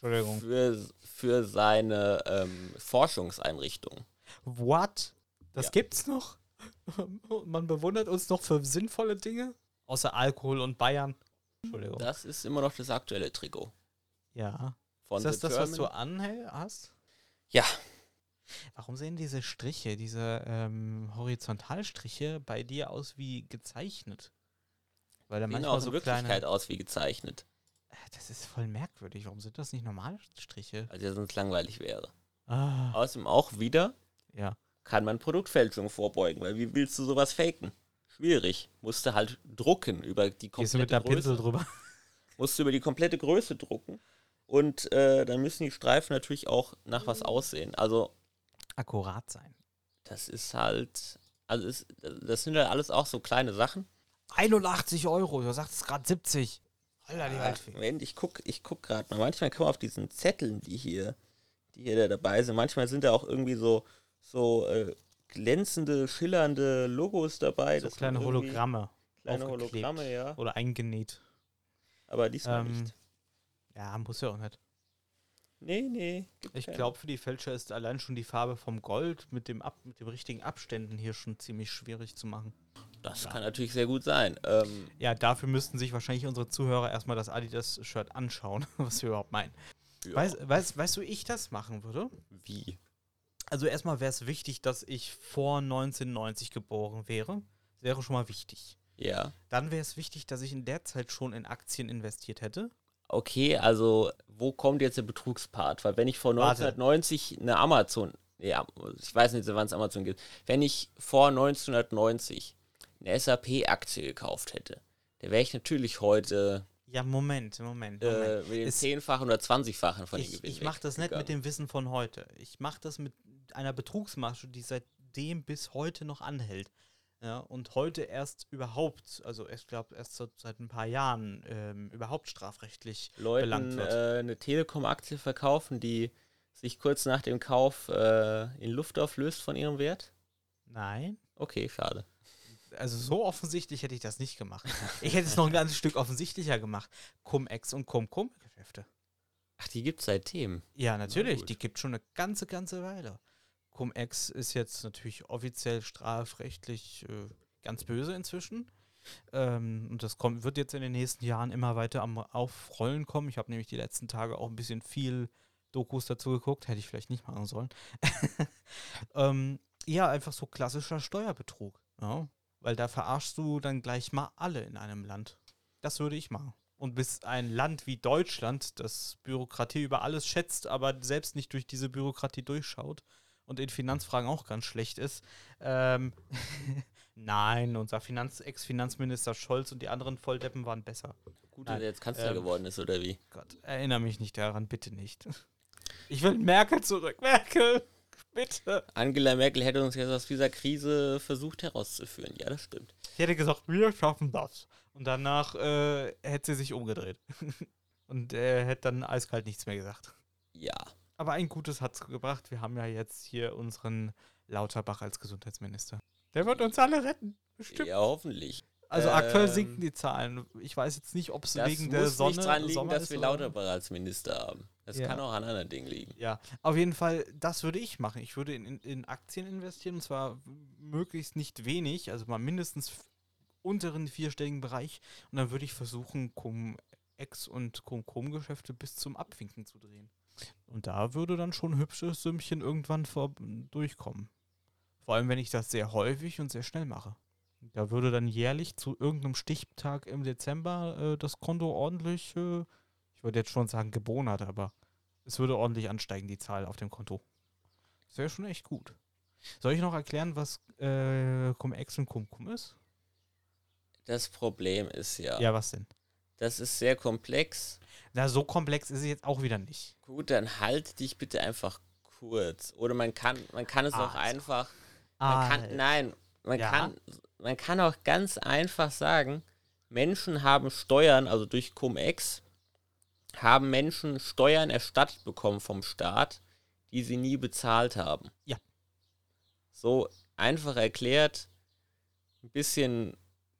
Entschuldigung. für, für seine ähm, Forschungseinrichtung. What? Das Ja. gibt's noch? Man bewundert uns noch für sinnvolle Dinge? Außer Alkohol und Bayern. Entschuldigung. Das ist immer noch das aktuelle Trikot. ja. Von Ist das das, was German. du anhält hast? Ja. Warum sehen diese Striche, diese ähm, Horizontalstriche bei dir aus wie gezeichnet? Weil da manchmal auch in so Wirklichkeit kleine... aus wie gezeichnet, Äh, Das ist voll merkwürdig. Warum sind das nicht normale Striche? weil der sonst langweilig wäre. Ah, Außerdem auch wieder ja. kann man Produktfälschung vorbeugen, weil wie willst du sowas faken? Schwierig. Musst du halt drucken über die Gehst du mit komplette einer Pinsel Größe. drüber? Musst du über die komplette Größe drucken. Und äh, dann müssen die Streifen natürlich auch nach was aussehen. Also Akkurat sein. das ist halt, also ist, das sind halt alles auch so kleine Sachen. 81 Euro, du sagst es gerade 70. Alter, die Waldfee. Moment, ich guck, ich guck gerade mal. Manchmal kann man auf diesen Zetteln, die hier, die hier da dabei sind, manchmal sind da auch irgendwie so, so äh, glänzende, schillernde Logos dabei. So Das sind kleine Hologramme. Kleine. Hologramme, ja. Oder eingenäht. Aber diesmal Ähm, nicht. Ja, muss ja auch nicht. Nee, nee. gibt Ich glaube, für die Fälscher ist allein schon die Farbe vom Gold mit dem, Ab mit dem richtigen Abständen hier schon ziemlich schwierig zu machen. Das kann natürlich sehr gut sein. Ähm, Ja, dafür müssten sich wahrscheinlich unsere Zuhörer erstmal das Adidas-Shirt anschauen, was wir überhaupt meinen. ja, Weißt, weißt, weißt du, wie ich das machen würde? wie? Also erstmal wäre es wichtig, dass ich vor 1990 geboren wäre. Das wäre schon mal wichtig. Ja. Dann wäre es wichtig, dass ich in der Zeit schon in Aktien investiert hätte. Okay, also wo kommt jetzt der Betrugspart? Weil wenn ich vor Warte. 1990 eine Amazon, ja, ich weiß nicht, wann es Amazon gibt, wenn ich vor 1990 eine SAP-Aktie gekauft hätte, dann wäre ich natürlich heute Ja, Moment, Moment, Moment. äh, mit dem zehnfachen oder zwanzigfachen von den ich Gewinnen ich mache das nicht mit dem Wissen von heute. Ich mache das mit einer Betrugsmasche, die seitdem bis heute noch anhält. Ja, und heute erst überhaupt, also ich glaube erst seit ein paar Jahren ähm, überhaupt strafrechtlich belangt Leuten wird. äh, eine Telekom-Aktie verkaufen, die sich kurz nach dem Kauf äh, in Luft auflöst von ihrem Wert? Nein. Okay, schade. Also so offensichtlich hätte ich das nicht gemacht. Ich hätte es noch ein ganzes Stück offensichtlicher gemacht. Cum-Ex und Cum-Cum-Geschäfte. Ach, die gibt es seitdem. Ja, natürlich. gut. Die gibt schon eine ganze, ganze Weile. Cum-Ex ist jetzt natürlich offiziell strafrechtlich äh, ganz böse inzwischen. Ähm, und das kommt, wird jetzt in den nächsten Jahren immer weiter am Aufrollen kommen. Ich habe nämlich die letzten Tage auch ein bisschen viel Dokus dazu geguckt. Hätte ich vielleicht nicht machen sollen. ähm, ja, einfach so klassischer Steuerbetrug. Ja? Weil da verarschst du dann gleich mal alle in einem Land. Das würde ich machen. Und bis ein Land wie Deutschland, das Bürokratie über alles schätzt, aber selbst nicht durch diese Bürokratie durchschaut und in Finanzfragen auch ganz schlecht ist, ähm, nein, unser Finanz Ex-Finanzminister Scholz und die anderen Volldeppen waren besser. Gut, dass er jetzt Kanzler ähm, geworden ist, oder wie? Gott, erinnere mich nicht daran, bitte nicht. Ich will Merkel zurück. Merkel, bitte. Angela Merkel hätte uns jetzt aus dieser Krise versucht herauszuführen. Ja, das stimmt. Ich hätte gesagt, wir schaffen das. Und danach äh, hätte sie sich umgedreht. Und er hätte dann eiskalt nichts mehr gesagt. Ja. Aber ein Gutes hat es gebracht. Wir haben ja jetzt hier unseren Lauterbach als Gesundheitsminister. Der wird uns alle retten. Bestimmt. Ja, hoffentlich. Also aktuell Ähm, sinken die Zahlen. Ich weiß jetzt nicht, ob es wegen muss der Sonne nicht dran liegen, Sommer dass wir Lauterbach als Minister haben. Das Ja. kann auch an anderen Dingen liegen. Ja, auf jeden Fall, das würde ich machen. Ich würde in, in, in Aktien investieren und zwar möglichst nicht wenig, also mal mindestens unteren vierstelligen Bereich und dann würde ich versuchen, Cum-Ex und Cum-Com-Geschäfte bis zum Abwinken zu drehen. Und da würde dann schon ein hübsches Sümmchen irgendwann vor, durchkommen. Vor allem, wenn ich das sehr häufig und sehr schnell mache. Da würde dann jährlich zu irgendeinem Stichtag im Dezember äh, das Konto ordentlich, äh, ich würde jetzt schon sagen gebonert, aber es würde ordentlich ansteigen, die Zahl auf dem Konto. Das wäre schon echt gut. Soll ich noch erklären, was äh, Cum-Ex und Cum-Cum ist? Das Problem ist ja, Ja, was denn? Das ist sehr komplex. Na, so komplex ist es jetzt auch wieder nicht. Gut, dann halt dich bitte einfach kurz. Oder man kann, man kann es auch Also. einfach. Man kann, nein, man Ja. kann, man kann auch ganz einfach sagen, Menschen haben Steuern, also durch Cum-Ex, haben Menschen Steuern erstattet bekommen vom Staat, die sie nie bezahlt haben. Ja. So einfach erklärt, ein bisschen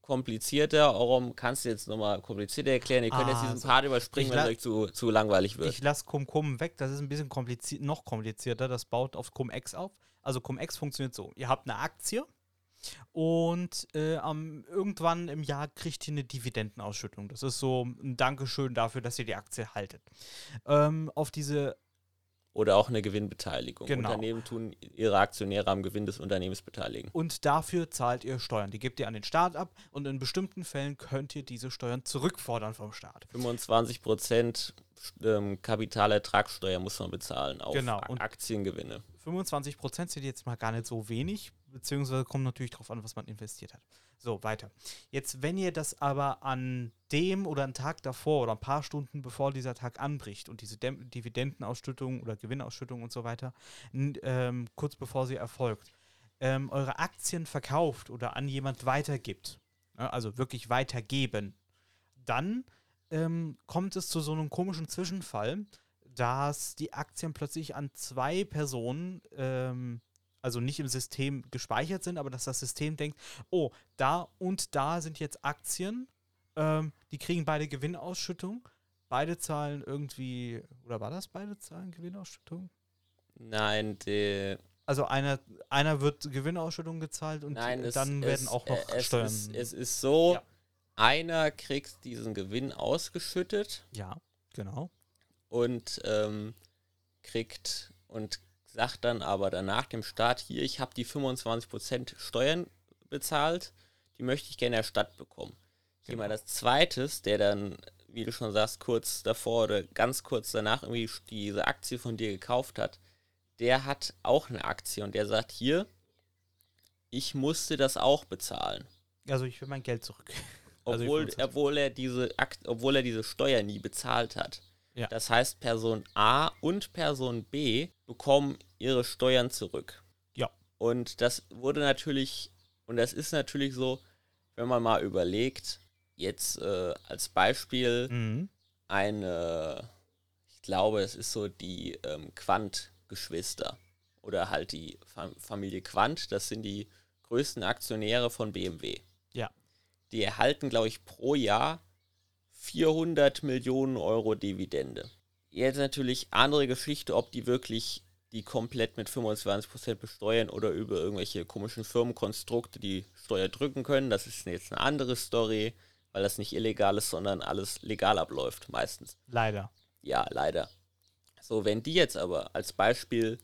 komplizierter. Warum kannst du jetzt nochmal komplizierter erklären? Ihr könnt jetzt diesen Also, Part überspringen, wenn es euch zu, zu langweilig wird. Ich lasse Cum-Cum weg, das ist ein bisschen kompliziert, noch komplizierter. Das baut auf Cum-Ex auf. Also Cum-Ex funktioniert so: Ihr habt eine Aktie und äh, am, irgendwann im Jahr kriegt ihr eine Dividendenausschüttung. Das ist so ein Dankeschön dafür, dass ihr die Aktie haltet. Ähm, auf diese Oder auch eine Gewinnbeteiligung. Genau. Unternehmen tun ihre Aktionäre am Gewinn des Unternehmens beteiligen. Und dafür zahlt ihr Steuern. Die gebt ihr an den Staat ab und in bestimmten Fällen könnt ihr diese Steuern zurückfordern vom Staat. 25 Prozent ähm, Kapitalertragssteuer muss man bezahlen auf Genau, Aktiengewinne. 25 Prozent sind jetzt mal gar nicht so wenig, beziehungsweise kommt natürlich darauf an, was man investiert hat. So, weiter. Jetzt, wenn ihr das aber an dem oder einen Tag davor oder ein paar Stunden bevor dieser Tag anbricht und diese Dem Dividendenausschüttung oder Gewinnausschüttung und so weiter, ähm, kurz bevor sie erfolgt, ähm, eure Aktien verkauft oder an jemand weitergibt, also wirklich weitergeben, dann ähm, kommt es zu so einem komischen Zwischenfall, dass die Aktien plötzlich an zwei Personen, ähm, also nicht im System gespeichert sind, aber dass das System denkt, oh, da und da sind jetzt Aktien, ähm, die kriegen beide Gewinnausschüttung, beide zahlen irgendwie, oder war das beide zahlen Gewinnausschüttung? Nein, der, Also einer, einer wird Gewinnausschüttung gezahlt und nein es, dann werden es, auch noch es Steuern. Ist, es ist so, Ja. einer kriegt diesen Gewinn ausgeschüttet ja, genau. und ähm, kriegt und sagt dann aber danach dem Staat, hier, ich habe die 25% Steuern bezahlt, die möchte ich gerne erstattet bekommen. Genau. Jemand als zweites, der dann, wie du schon sagst, kurz davor oder ganz kurz danach irgendwie diese Aktie von dir gekauft hat, der hat auch eine Aktie und der sagt, hier, ich musste das auch bezahlen. Also ich will mein Geld zurück. Also Obwohl, 25. obwohl, er diese Akt, obwohl er diese Steuer nie bezahlt hat. Ja. Das heißt, Person A und Person B bekommen ihre Steuern zurück. Ja. Und das wurde natürlich, und das ist natürlich so, wenn man mal überlegt, jetzt äh, als Beispiel Mhm. eine, ich glaube, es ist so die ähm, Quant-Geschwister oder halt die Fam Familie Quant, das sind die größten Aktionäre von BMW. Ja. Die erhalten, glaube ich, pro Jahr 400 Millionen Euro Dividende. Jetzt natürlich andere Geschichte, ob die wirklich die komplett mit 25% besteuern oder über irgendwelche komischen Firmenkonstrukte die Steuer drücken können. Das ist jetzt eine andere Story, weil das nicht illegal ist, sondern alles legal abläuft meistens. Leider. Ja, leider. So, wenn die jetzt aber als Beispiel,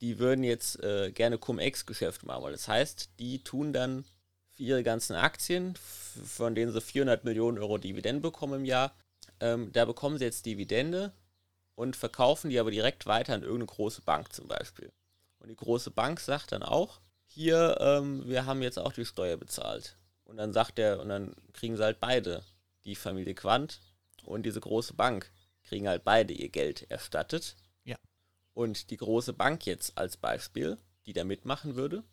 die würden jetzt äh, gerne Cum-Ex-Geschäft machen, weil das heißt, die tun dann ihre ganzen Aktien, von denen sie 400 Millionen Euro Dividende bekommen im Jahr, ähm, da bekommen sie jetzt Dividende und verkaufen die aber direkt weiter an irgendeine große Bank zum Beispiel. Und die große Bank sagt dann auch, hier, ähm, wir haben jetzt auch die Steuer bezahlt. Und dann sagt er, und dann kriegen sie halt beide, die Familie Quant und diese große Bank, kriegen halt beide ihr Geld erstattet. Ja. Und die große Bank jetzt als Beispiel, die da mitmachen würde,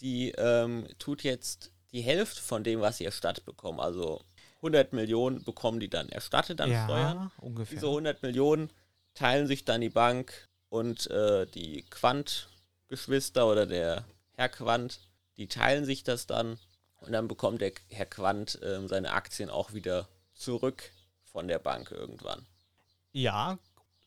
die ähm, tut jetzt die Hälfte von dem, was sie erstattet bekommen. Also 100 Millionen bekommen die dann erstattet an ja, Steuern. ungefähr. Diese 100 Millionen teilen sich dann die Bank und äh, die Quant-Geschwister oder der Herr Quant, die teilen sich das dann und dann bekommt der Herr Quant ähm, seine Aktien auch wieder zurück von der Bank irgendwann. Ja,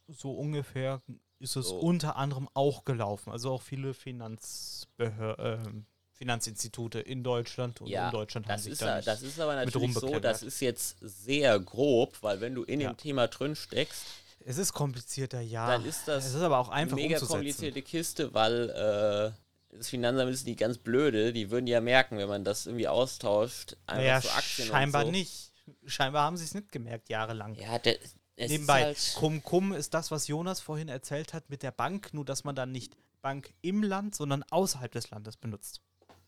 so ungefähr ist es So. unter anderem auch gelaufen. Also auch viele Finanzbehör ähm, Finanzinstitute in Deutschland und in Deutschland haben das sich ist, da ja- nicht das ist aber natürlich so, das ist jetzt sehr grob, weil wenn du in Ja. dem Thema drin steckst, Es ist komplizierter, ja. dann ist das es ist aber auch eine einfach mega umzusetzen. komplizierte Kiste, weil äh, das Finanzamt ist nicht ganz blöde. Die würden ja merken, wenn man das irgendwie austauscht. Einfach Naja, so Aktien scheinbar so. nicht. Scheinbar haben sie es nicht gemerkt, jahrelang. Ja, der, es Nebenbei, halt, Cum ist das, was Jonas vorhin erzählt hat mit der Bank, nur dass man dann nicht Bank im Land, sondern außerhalb des Landes benutzt.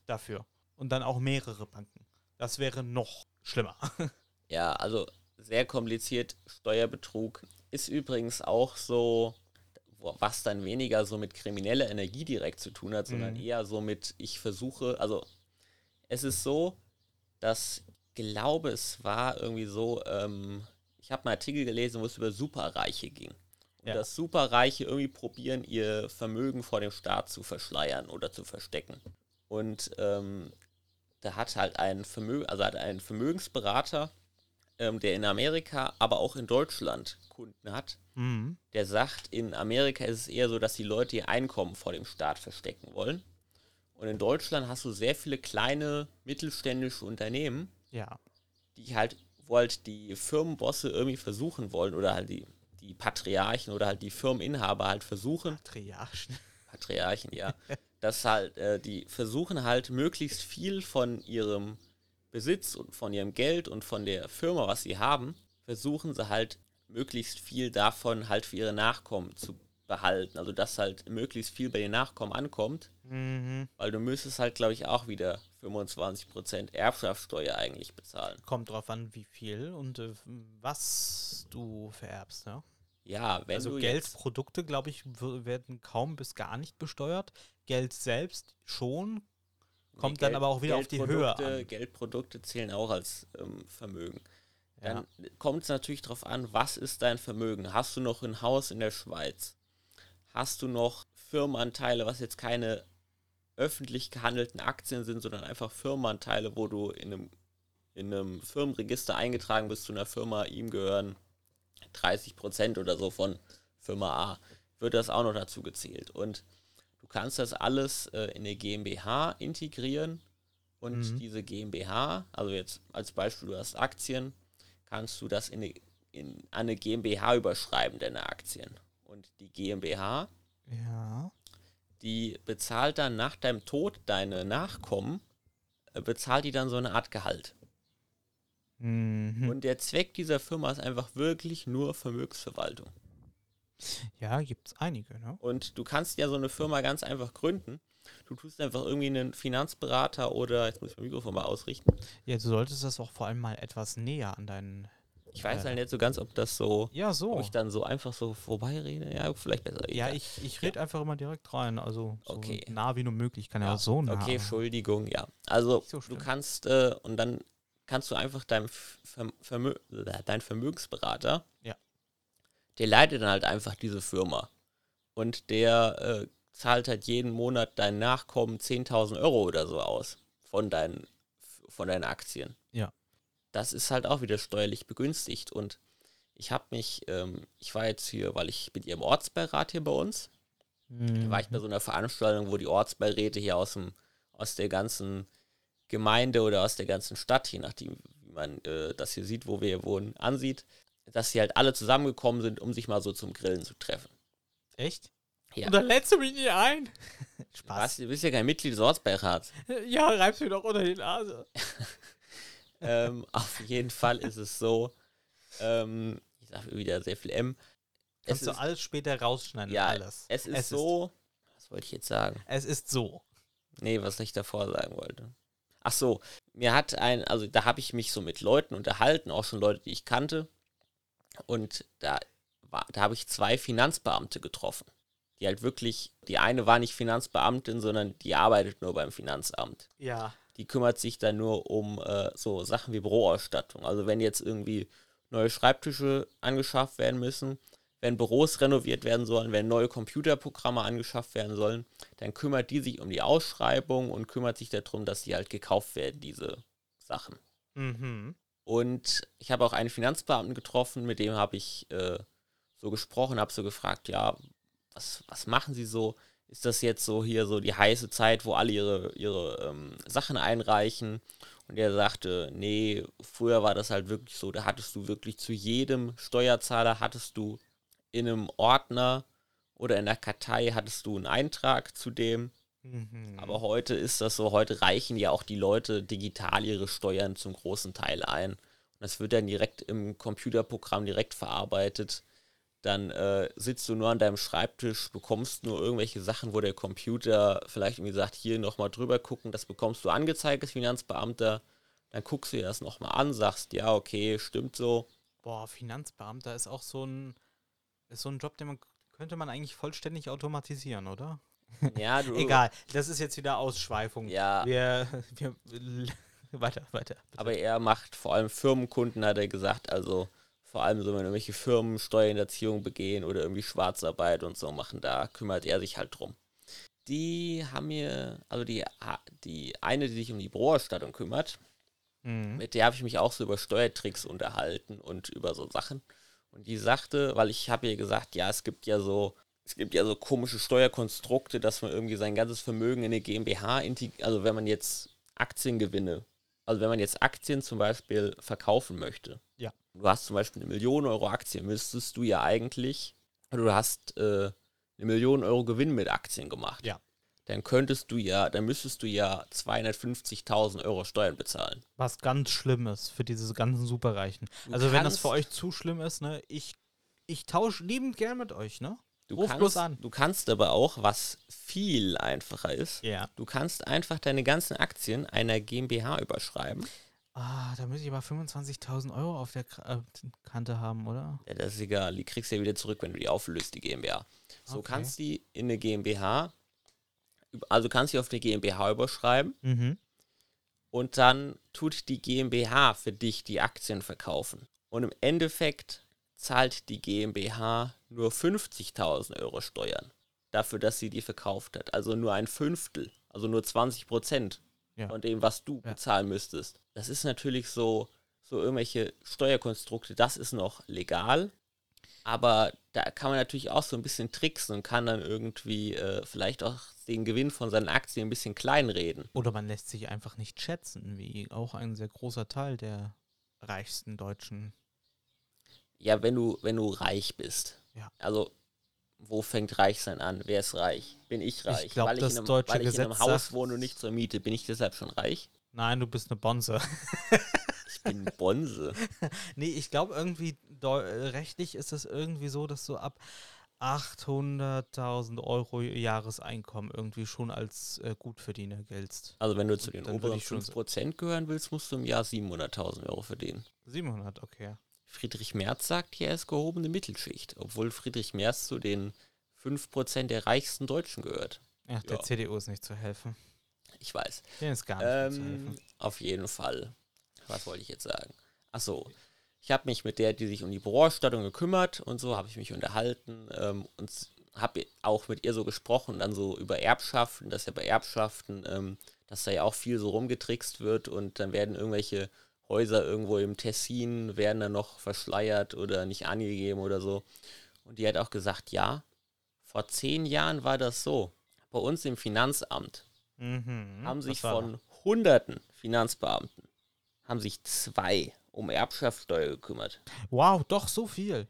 Dafür. Und dann auch mehrere Banken. Das wäre noch schlimmer. ja, also sehr kompliziert. Steuerbetrug ist übrigens auch so, was dann weniger so mit krimineller Energie direkt zu tun hat, sondern Mhm. eher so mit, ich versuche, also es ist so, dass, glaube es war irgendwie so, ähm, ich habe einen Artikel gelesen, wo es über Superreiche ging. Und Ja. dass Superreiche irgendwie probieren, ihr Vermögen vor dem Staat zu verschleiern oder zu verstecken. Und ähm, da hat halt ein Vermögen, also hat ein Vermögensberater, ähm, der in Amerika, aber auch in Deutschland Kunden hat, Mhm. der sagt, in Amerika ist es eher so, dass die Leute ihr Einkommen vor dem Staat verstecken wollen. Und in Deutschland hast du sehr viele kleine mittelständische Unternehmen, Ja. die halt, wo halt die Firmenbosse irgendwie versuchen wollen oder halt die die Patriarchen oder halt die Firmeninhaber halt versuchen, Patriarchen. Patriarchen, ja, dass halt äh, die versuchen halt möglichst viel von ihrem Besitz und von ihrem Geld und von der Firma, was sie haben, versuchen sie halt möglichst viel davon halt für ihre Nachkommen zu behalten. Also dass halt möglichst viel bei den Nachkommen ankommt, Mhm. weil du müsstest halt, glaube ich, auch wieder 25% Erbschaftssteuer eigentlich bezahlen. Kommt drauf an, wie viel und äh, was du vererbst, ja. Ja, wenn also du Geld, jetzt, Produkte, glaube ich, werden kaum bis gar nicht besteuert. Geld selbst schon, kommt Nee, dann aber auch wieder auf die Höhe Geldprodukte- an. Geldprodukte zählen auch als ähm, Vermögen. Ja. Dann kommt es natürlich darauf an, was ist dein Vermögen? Hast du noch ein Haus in der Schweiz? Hast du noch Firmenanteile, was jetzt keine öffentlich gehandelten Aktien sind, sondern einfach Firmenanteile, wo du in einem, in einem Firmenregister eingetragen bist zu einer Firma, ihm gehören 30% oder so von Firma A, wird das auch noch dazu gezählt. Und du kannst das alles äh, in eine GmbH integrieren und Mhm. diese GmbH, also jetzt als Beispiel, du hast Aktien, kannst du das in eine, in an eine GmbH überschreiben, deine Aktien. Und die GmbH, Ja. Die bezahlt dann nach deinem Tod deine Nachkommen, äh, bezahlt die dann so eine Art Gehalt. Mhm. Und der Zweck dieser Firma ist einfach wirklich nur Vermögensverwaltung. ja, gibt es einige, ne? Und du kannst ja so eine Firma ganz einfach gründen. Du tust einfach irgendwie einen Finanzberater oder, jetzt muss ich mein Mikrofon mal ausrichten. Ja, du solltest das auch vor allem mal etwas näher an deinen. Ich weiß halt nicht so ganz, ob das so, Ja, so. ob ich dann so einfach so vorbeirede. Ja, vielleicht besser. ja, ich, ich rede einfach immer direkt rein. Also so Okay. nah wie nur möglich. Kann ja, auch so nah. Okay, Entschuldigung, ja. Also so du kannst, äh, und dann kannst du einfach deinem Verm Vermö dein Vermögensberater, Ja. der leitet dann halt einfach diese Firma. Und der äh, zahlt halt jeden Monat dein Nachkommen 10.000 Euro oder so aus von deinen, von deinen Aktien. Das ist halt auch wieder steuerlich begünstigt. Und ich habe mich, ähm, ich war jetzt hier, weil ich bin hier im Ortsbeirat hier bei uns, Mhm. war ich bei so einer Veranstaltung, wo die Ortsbeiräte hier aus dem, aus der ganzen Gemeinde oder aus der ganzen Stadt, je nachdem, wie man äh, das hier sieht, wo wir hier wohnen, ansieht, dass sie halt alle zusammengekommen sind, um sich mal so zum Grillen zu treffen. Echt? Ja. Und dann lädst du mich nie ein. Spaß. du bist ja kein Mitglied des Ortsbeirats. Ja, reibst mir doch unter die Nase. ähm, auf jeden Fall ist es so, ähm, ich sage wieder sehr viel M. Kannst es du ist, alles später rausschneiden. ja, alles. es ist Es so, was wollte ich jetzt sagen? Es ist so. Nee, was ich davor sagen wollte. Ach so, mir hat ein, also da habe ich mich so mit Leuten unterhalten, auch schon Leute, die ich kannte. Und da, war, da habe ich zwei Finanzbeamte getroffen. Die halt wirklich, die eine war nicht Finanzbeamtin, sondern die arbeitet nur beim Finanzamt. Ja. Die kümmert sich dann nur um äh, so Sachen wie Büroausstattung. Also wenn jetzt irgendwie neue Schreibtische angeschafft werden müssen, wenn Büros renoviert werden sollen, wenn neue Computerprogramme angeschafft werden sollen, dann kümmert die sich um die Ausschreibung und kümmert sich darum, dass die halt gekauft werden, diese Sachen. Mhm. Und ich habe auch einen Finanzbeamten getroffen, mit dem habe ich äh, so gesprochen, habe so gefragt, ja, was, was machen Sie so? Ist das jetzt so hier so die heiße Zeit, wo alle ihre, ihre ähm, Sachen einreichen? Und er sagte, nee, früher war das halt wirklich so, da hattest du wirklich zu jedem Steuerzahler, hattest du in einem Ordner oder in der Kartei hattest du einen Eintrag zu dem. Mhm. Aber heute ist das so, heute reichen ja auch die Leute digital ihre Steuern zum großen Teil ein. Und das wird dann direkt im Computerprogramm direkt verarbeitet. Dann äh, sitzt du nur an deinem Schreibtisch, bekommst nur irgendwelche Sachen, wo der Computer vielleicht irgendwie sagt, hier nochmal drüber gucken, das bekommst du angezeigt als Finanzbeamter. Dann guckst du dir das nochmal an, sagst, ja, okay, stimmt so. Boah, Finanzbeamter ist auch so ein, ist so ein Job, den man könnte man eigentlich vollständig automatisieren, oder? Ja, du, Egal, das ist jetzt wieder Ausschweifung. Ja. Wir, wir weiter, weiter. bitte. Aber er macht vor allem Firmenkunden, hat er gesagt. Also vor allem so, wenn irgendwelche Firmen Steuerhinterziehung begehen oder irgendwie Schwarzarbeit und so machen, da kümmert er sich halt drum. Die haben mir, also die, die eine, die sich um die Büroausstattung kümmert, Mhm. mit der habe ich mich auch so über Steuertricks unterhalten und über so Sachen. Und die sagte, weil ich habe ihr gesagt, ja, es gibt ja so, es gibt ja so komische Steuerkonstrukte, dass man irgendwie sein ganzes Vermögen in eine GmbH integriert, also wenn man jetzt Aktiengewinne, also wenn man jetzt Aktien zum Beispiel verkaufen möchte. Du hast zum Beispiel eine Million Euro Aktie, müsstest du ja eigentlich, du hast äh, eine Million Euro Gewinn mit Aktien gemacht. Ja. Dann könntest du ja, dann müsstest du ja 250.000 Euro Steuern bezahlen. Was ganz schlimm ist für diese ganzen Superreichen. Du also wenn das für euch zu schlimm ist, ne, ich, ich tausche liebend gern mit euch, ne? Du Ruf kannst, bloß an. Du kannst aber auch, was viel einfacher ist, Ja. du kannst einfach deine ganzen Aktien einer GmbH überschreiben. Ah, da müsste ich aber 25.000 Euro auf der äh, Kante haben, oder? Ja, das ist egal, die kriegst du ja wieder zurück, wenn du die auflöst, die GmbH. So Okay. kannst du die in eine GmbH, also kannst du die auf eine GmbH überschreiben Mhm. und dann tut die GmbH für dich die Aktien verkaufen. Und im Endeffekt zahlt die GmbH nur 50.000 Euro Steuern dafür, dass sie die verkauft hat. Also nur ein Fünftel, also nur 20 Prozent Ja. von dem, was du Ja. bezahlen müsstest. Das ist natürlich so, so irgendwelche Steuerkonstrukte, das ist noch legal. Aber da kann man natürlich auch so ein bisschen tricksen und kann dann irgendwie äh, vielleicht auch den Gewinn von seinen Aktien ein bisschen kleinreden. Oder man lässt sich einfach nicht schätzen, wie auch ein sehr großer Teil der reichsten Deutschen. Ja, wenn du, wenn du reich bist. Ja. Also, wo fängt Reich sein an? Wer ist reich? Bin ich reich? ich das in einem, deutsche weil ich in einem Gesetz Haus wohne und nicht zur Miete. Bin ich deshalb schon reich? Nein, du bist eine Bonze. Ich bin Bonse. nee, ich glaube irgendwie, äh, rechtlich ist es irgendwie so, dass du ab 800.000 Euro Jahreseinkommen irgendwie schon als äh, Gutverdiener giltst. Also, wenn du zu den oberen ich schon so- 5% gehören willst, musst du im Jahr 700.000 Euro verdienen. 700, okay. Friedrich Merz sagt hier, er ist gehobene Mittelschicht, obwohl Friedrich Merz zu den 5% der reichsten Deutschen gehört. Ja, der Ja. CDU ist nicht zu helfen. Ich weiß. Denen ist gar nicht mehr zu Ähm, helfen. auf jeden Fall. Was wollte ich jetzt sagen? Achso, ich habe mich mit der, die sich um die Büroausstattung gekümmert und so, habe ich mich unterhalten ähm, und habe auch mit ihr so gesprochen, dann so über Erbschaften, dass ja bei Erbschaften, ähm, dass da ja auch viel so rumgetrickst wird und dann werden irgendwelche Häuser irgendwo im Tessin, werden dann noch verschleiert oder nicht angegeben oder so. Und die hat auch gesagt, ja, vor zehn Jahren war das so. Bei uns im Finanzamt Mhm. haben sich von hunderten Finanzbeamten, haben sich zwei um Erbschaftssteuer gekümmert. Wow, doch so viel.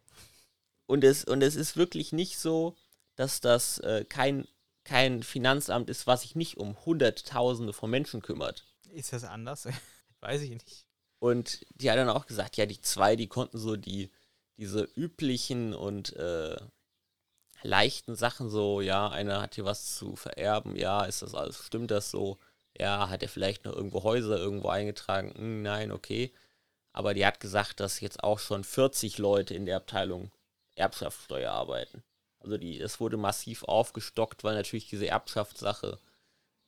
Und es, und es ist wirklich nicht so, dass das äh, kein, kein Finanzamt ist, was sich nicht um Hunderttausende von Menschen kümmert. Ist das anders? Weiß ich nicht. Und die hat dann auch gesagt, ja, die zwei, die konnten so die, diese üblichen und äh, leichten Sachen so, ja, einer hat hier was zu vererben, ja, ist das alles, stimmt das so? Ja, hat er vielleicht noch irgendwo Häuser irgendwo eingetragen? Hm, nein, okay. Aber die hat gesagt, dass jetzt auch schon 40 Leute in der Abteilung Erbschaftssteuer arbeiten. Also die, es wurde massiv aufgestockt, weil natürlich diese Erbschaftssache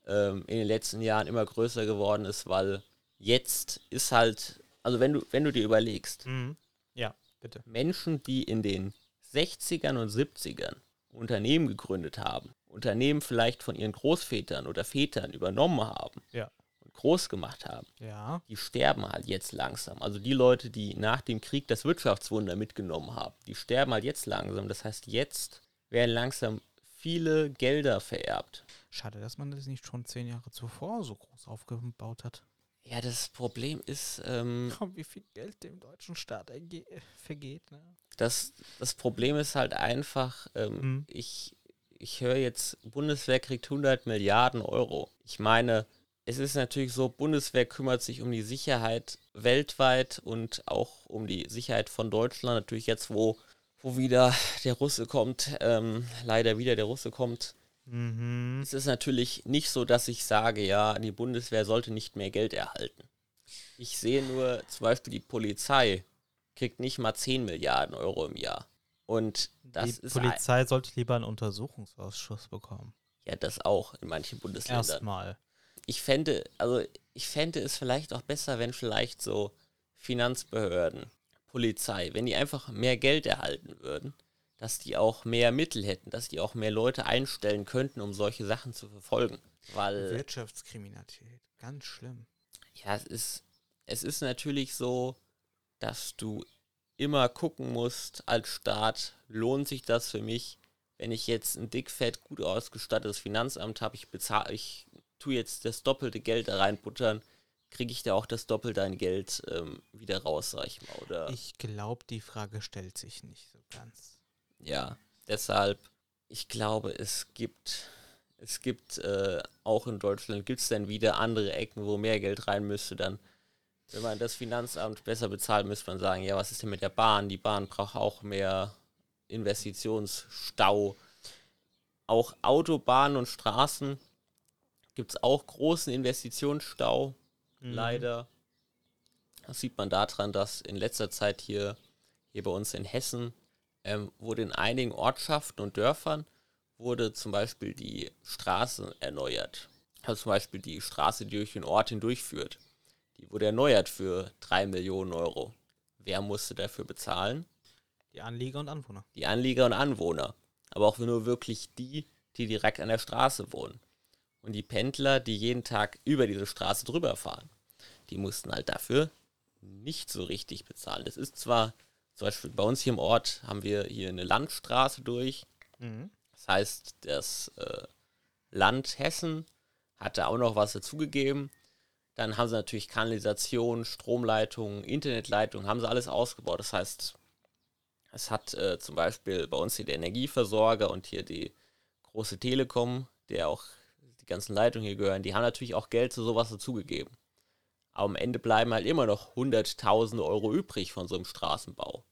ähm, in den letzten Jahren immer größer geworden ist, weil jetzt ist halt, also wenn du, wenn du dir überlegst, Mhm. Ja, bitte. Menschen, die in den 60ern und 70ern Unternehmen gegründet haben, Unternehmen vielleicht von ihren Großvätern oder Vätern übernommen haben Ja. und groß gemacht haben, Ja. die sterben halt jetzt langsam. Also die Leute, die nach dem Krieg das Wirtschaftswunder mitgenommen haben, die sterben halt jetzt langsam. Das heißt, jetzt werden langsam viele Gelder vererbt. Schade, dass man das nicht schon zehn Jahre zuvor so groß aufgebaut hat. Ja, das Problem ist, ähm, Komm, wie viel Geld dem deutschen Staat erge- vergeht, ne? das, das Problem ist halt einfach, ähm, Mhm. ich, ich höre jetzt, Bundeswehr kriegt 100 Milliarden Euro. Ich meine, es ist natürlich so, Bundeswehr kümmert sich um die Sicherheit weltweit und auch um die Sicherheit von Deutschland. Natürlich jetzt, wo, wo wieder der Russe kommt, ähm, leider wieder der Russe kommt. Mhm. Es ist natürlich nicht so, dass ich sage, ja, die Bundeswehr sollte nicht mehr Geld erhalten. Ich sehe nur, zum Beispiel die Polizei kriegt nicht mal 10 Milliarden Euro im Jahr. Und das Die ist Polizei sollte lieber einen Untersuchungsausschuss bekommen. ja das auch in manchen Bundesländern. Erstmal. Ich fände, also ich fände es vielleicht auch besser, wenn vielleicht so Finanzbehörden, Polizei, wenn die einfach mehr Geld erhalten würden, dass die auch mehr Mittel hätten, dass die auch mehr Leute einstellen könnten, um solche Sachen zu verfolgen. Weil Wirtschaftskriminalität, ganz schlimm. Ja, es ist, es ist natürlich so, dass du immer gucken musst als Staat, lohnt sich das für mich, wenn ich jetzt ein dickfett gut ausgestattetes Finanzamt habe, ich bezahle, ich tue jetzt das doppelte Geld da reinbuttern, kriege ich da auch das Doppelte an Geld ähm, wieder raus, sag ich mal. Oder Ich glaube, die Frage stellt sich nicht so ganz. Ja, deshalb, ich glaube, es gibt, es gibt äh, auch in Deutschland, gibt es dann wieder andere Ecken, wo mehr Geld rein müsste, dann, wenn man das Finanzamt besser bezahlt, müsste man sagen, ja, was ist denn mit der Bahn? Die Bahn braucht auch mehr Investitionsstau. Auch Autobahnen und Straßen gibt es auch großen Investitionsstau, Mhm. leider. Das sieht man daran, dass in letzter Zeit hier, hier bei uns in Hessen ähm, wurde in einigen Ortschaften und Dörfern wurde zum Beispiel die Straße erneuert. Also zum Beispiel die Straße, die durch den Ort hindurchführt. Die wurde erneuert für 3 Millionen Euro. Wer musste dafür bezahlen? Die Anlieger und Anwohner. Die Anlieger und Anwohner. Aber auch nur wirklich die, die direkt an der Straße wohnen. Und die Pendler, die jeden Tag über diese Straße drüber fahren, die mussten halt dafür nicht so richtig bezahlen. Das ist zwar, zum Beispiel bei uns hier im Ort haben wir hier eine Landstraße durch. Mhm. Das heißt, das äh, Land Hessen hat da auch noch was dazugegeben. Dann haben sie natürlich Kanalisation, Stromleitungen, Internetleitungen, haben sie alles ausgebaut. Das heißt, es hat äh, zum Beispiel bei uns hier der Energieversorger und hier die große Telekom, der auch die ganzen Leitungen hier gehören, die haben natürlich auch Geld zu sowas dazugegeben. Aber am Ende bleiben halt immer noch hunderttausende Euro übrig von so einem Straßenbau.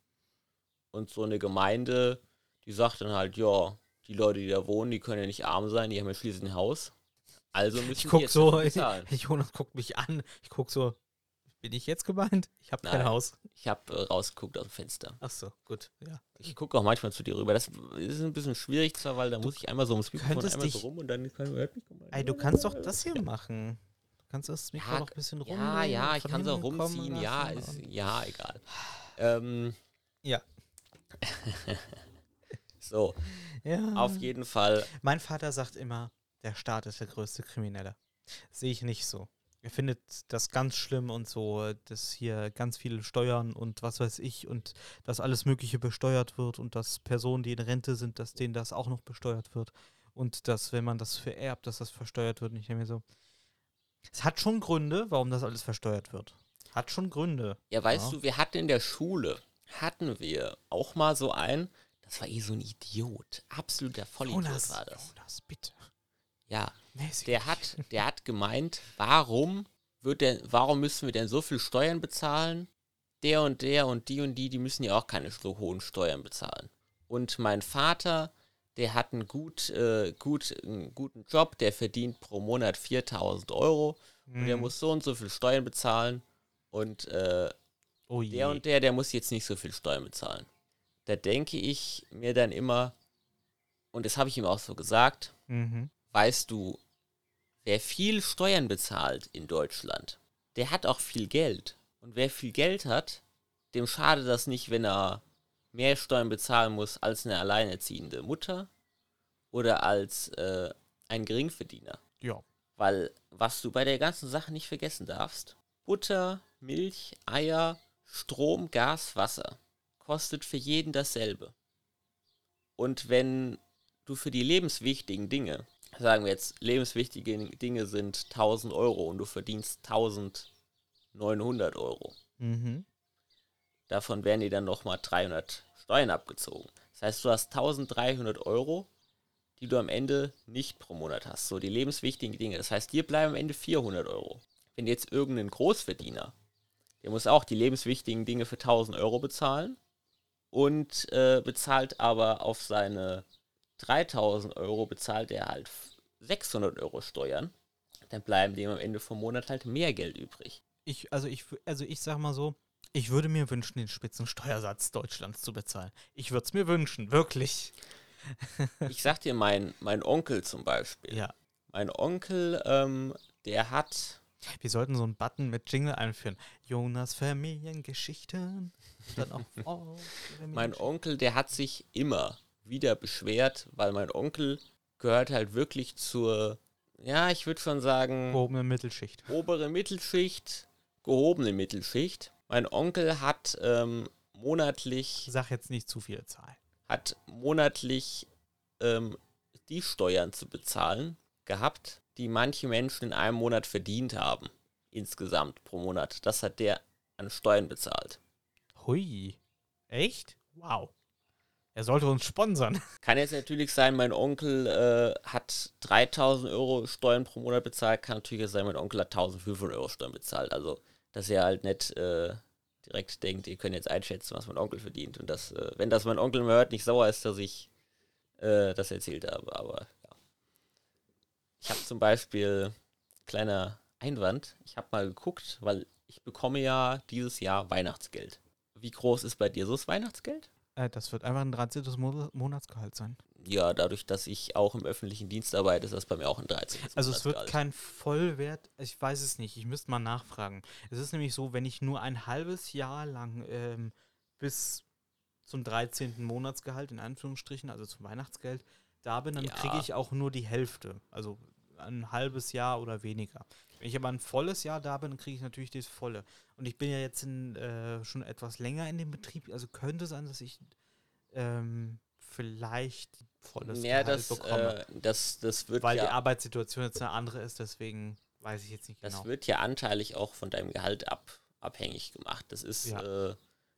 Und so eine Gemeinde, die sagt dann halt, ja, die Leute, die da wohnen, die können ja nicht arm sein, die haben ja schließlich ein Haus. Also müssen Ich die guck jetzt so, bezahlen. Jonas guckt mich an. Ich guck so, bin ich jetzt gemeint? Ich habe kein. Haus. Ich habe äh, rausgeguckt aus dem Fenster. Ach so, gut. Ja. Ich gucke auch manchmal zu dir rüber. Das ist ein bisschen schwierig zwar, weil da muss ich einmal so ums Mikrofon einmal so dich- rum und dann kann hört mich Ey, du kannst doch das hier machen. Du kannst das Mikro Ja, noch ein bisschen rum. Ja, ja, ich kann so hinten kommen rumziehen. Ja, ist, ja, egal. Ähm, Ja. so, ja. auf jeden Fall. Mein Vater sagt immer, der Staat ist der größte Kriminelle. Sehe ich nicht so. Er findet das ganz schlimm und so, dass hier ganz viele Steuern und was weiß ich und dass alles Mögliche besteuert wird und dass Personen, die in Rente sind, dass denen das auch noch besteuert wird und dass, wenn man das vererbt, dass das versteuert wird. Und ich denke mir so, es hat schon Gründe, warum das alles versteuert wird. Hat schon Gründe. Ja, weißt Ja. du, wir hatten in der Schule, hatten wir auch mal so einen, das war eh so ein Idiot. Absoluter Vollidiot Jonas, war das. Jonas, bitte. Ja, Mäßig. der hat, der hat gemeint, warum wird denn, warum müssen wir denn so viel Steuern bezahlen? Der und der und die und die, die müssen ja auch keine so hohen Steuern bezahlen. Und mein Vater, der hat einen, gut, äh, gut, einen guten Job, der verdient pro Monat 4000 Euro und der Mhm. muss so und so viel Steuern bezahlen und äh, oh je. der und der, der muss jetzt nicht so viel Steuern bezahlen. Da denke ich mir dann immer, und das habe ich ihm auch so gesagt, Mhm. weißt du, wer viel Steuern bezahlt in Deutschland, der hat auch viel Geld. Und wer viel Geld hat, dem schadet das nicht, wenn er mehr Steuern bezahlen muss als eine alleinerziehende Mutter oder als äh, ein Geringverdiener. Ja. Weil was du bei der ganzen Sache nicht vergessen darfst, Butter, Milch, Eier, Strom, Gas, Wasser kostet für jeden dasselbe. Und wenn du für die lebenswichtigen Dinge, sagen wir jetzt, lebenswichtige Dinge sind 1000 Euro und du verdienst 1900 Euro, Mhm. davon werden dir dann nochmal 300 Steuern abgezogen. Das heißt, du hast 1300 Euro, die du am Ende nicht pro Monat hast. So die lebenswichtigen Dinge. Das heißt, dir bleiben am Ende 400 Euro. Wenn jetzt irgendein Großverdiener, der muss auch die lebenswichtigen Dinge für 1000 Euro bezahlen und äh, bezahlt aber auf seine 3000 Euro bezahlt er halt 600 Euro Steuern. Dann bleiben dem am Ende vom Monat halt mehr Geld übrig. Ich, also ich, also ich sag mal so, ich würde mir wünschen, den Spitzensteuersatz Deutschlands zu bezahlen. Ich würde es mir wünschen, wirklich. Ich sag dir, mein, mein Onkel zum Beispiel. Ja. Mein Onkel, ähm, der hat, Wir sollten so einen Button mit Jingle einführen. Jonas Familiengeschichten. Dann auch oh, mein Familiengeschichten. Onkel, der hat sich immer wieder beschwert, weil mein Onkel gehört halt wirklich zur, ja, ich würde schon sagen, gehobene Mittelschicht. obere Mittelschicht, gehobene Mittelschicht. Mein Onkel hat ähm, monatlich Ich sag jetzt nicht zu viele Zahlen. hat monatlich ähm, die Steuern zu bezahlen gehabt, die manche Menschen in einem Monat verdient haben. insgesamt pro Monat. Das hat der an Steuern bezahlt. Hui. Echt? Wow. Er sollte uns sponsern. Kann jetzt natürlich sein, mein Onkel äh, hat 3000 Euro Steuern pro Monat bezahlt. Kann natürlich sein, mein Onkel hat 1500 Euro Steuern bezahlt. Also, dass er halt nicht äh, direkt denkt, ihr könnt jetzt einschätzen, was mein Onkel verdient. Und dass, äh, wenn das mein Onkel mal hört, nicht sauer ist, dass ich äh, das erzählt habe. Aber. Ich habe zum Beispiel, kleiner Einwand, ich habe mal geguckt, weil ich bekomme ja dieses Jahr Weihnachtsgeld. Wie groß ist bei dir so das Weihnachtsgeld? Äh, das wird einfach ein 13. Mo Monatsgehalt sein. Ja, dadurch, dass ich auch im öffentlichen Dienst arbeite, ist das bei mir auch ein 13. Also es wird kein Vollwert, ich weiß es nicht, ich müsste mal nachfragen. Es ist nämlich so, wenn ich nur ein halbes Jahr lang ähm, bis zum 13. Monatsgehalt, in Anführungsstrichen, also zum Weihnachtsgeld, da bin, dann Ja. kriege ich auch nur die Hälfte. Also ein halbes Jahr oder weniger. Wenn ich aber ein volles Jahr da bin, dann kriege ich natürlich das volle. Und ich bin ja jetzt in, äh, schon etwas länger in dem Betrieb, also könnte sein, dass ich ähm, vielleicht volles Ja, Gehalt das, bekomme. äh, das, das wird weil die ja, Arbeitssituation jetzt eine andere ist, deswegen weiß ich jetzt nicht das genau. wird ja anteilig auch von deinem Gehalt ab, abhängig gemacht. Das ist, Ja. äh,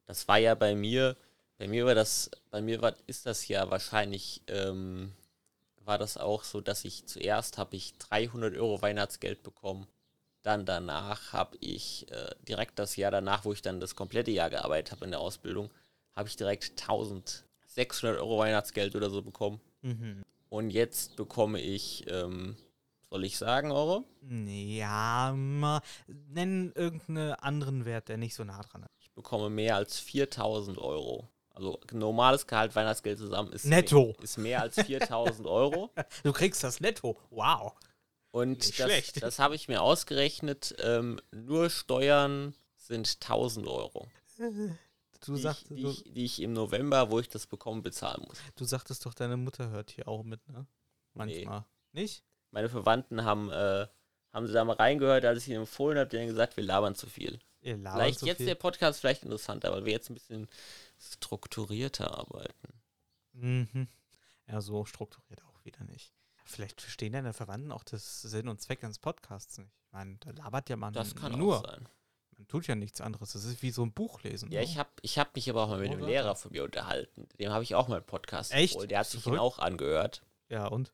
das war ja bei mir, bei mir war das, bei mir war, ist das ja wahrscheinlich, ähm, war das auch so, dass ich zuerst habe ich 300 Euro Weihnachtsgeld bekommen. Dann danach habe ich äh, direkt das Jahr danach, wo ich dann das komplette Jahr gearbeitet habe in der Ausbildung, habe ich direkt 1600 Euro Weihnachtsgeld oder so bekommen. Mhm. Und jetzt bekomme ich, ähm, soll ich sagen, Euro? Ja, mal nennen irgendeinen anderen Wert, der nicht so nah dran ist. Ich bekomme mehr als 4000 Euro. Also normales Gehalt, Weihnachtsgeld zusammen ist, Netto. ist mehr als 4000 Euro. Du kriegst das netto. Wow. Und Nicht das, schlecht. das habe ich mir ausgerechnet. Ähm, nur Steuern sind 1000 Euro, Du, die, sagst, ich, die, ich, die ich im November, wo ich das bekomme, bezahlen muss. du sagtest doch, deine Mutter hört hier auch mit, ne? Manchmal. Nicht? Meine Verwandten haben, äh, haben sie da mal reingehört, als ich ihnen empfohlen habe, die haben gesagt, wir labern zu viel. Ihr labert Vielleicht so jetzt viel. der Podcast vielleicht interessanter, weil wir jetzt ein bisschen strukturierter arbeiten. Mhm. Ja, so strukturiert auch wieder nicht. Vielleicht verstehen deine Verwandten auch das Sinn und Zweck eines Podcasts nicht. Ich meine, da labert ja man Das kann nur. auch sein. Man tut ja nichts anderes. Das ist wie so ein Buch lesen. Ja, ne? ich habe ich hab mich aber auch mal mit einem? Lehrer von mir unterhalten. Dem habe ich auch mal einen Podcast Echt? empfohlen. Der hat sich ihn auch angehört. Ja, und?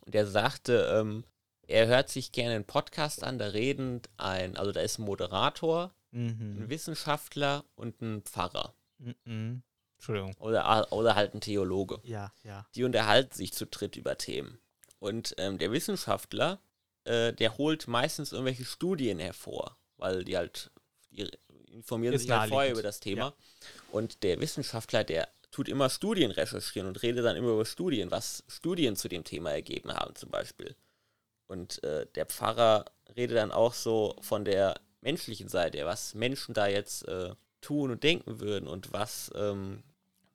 Und der sagte, ähm, er hört sich gerne einen Podcast an, da reden ein, also da ist ein Moderator, ein Mhm. Wissenschaftler und ein Pfarrer. Mhm. Entschuldigung. Oder, oder halt ein Theologe. Ja, ja. Die unterhalten sich zu dritt über Themen. Und ähm, der Wissenschaftler, äh, der holt meistens irgendwelche Studien hervor, weil die halt, die informieren Ist sich halt vorher über das Thema. Und der Wissenschaftler, der tut immer Studien recherchieren und redet dann immer über Studien, was Studien zu dem Thema ergeben haben zum Beispiel. Und äh, der Pfarrer redet dann auch so von der menschlichen Seite, was Menschen da jetzt äh, tun und denken würden und was, ähm,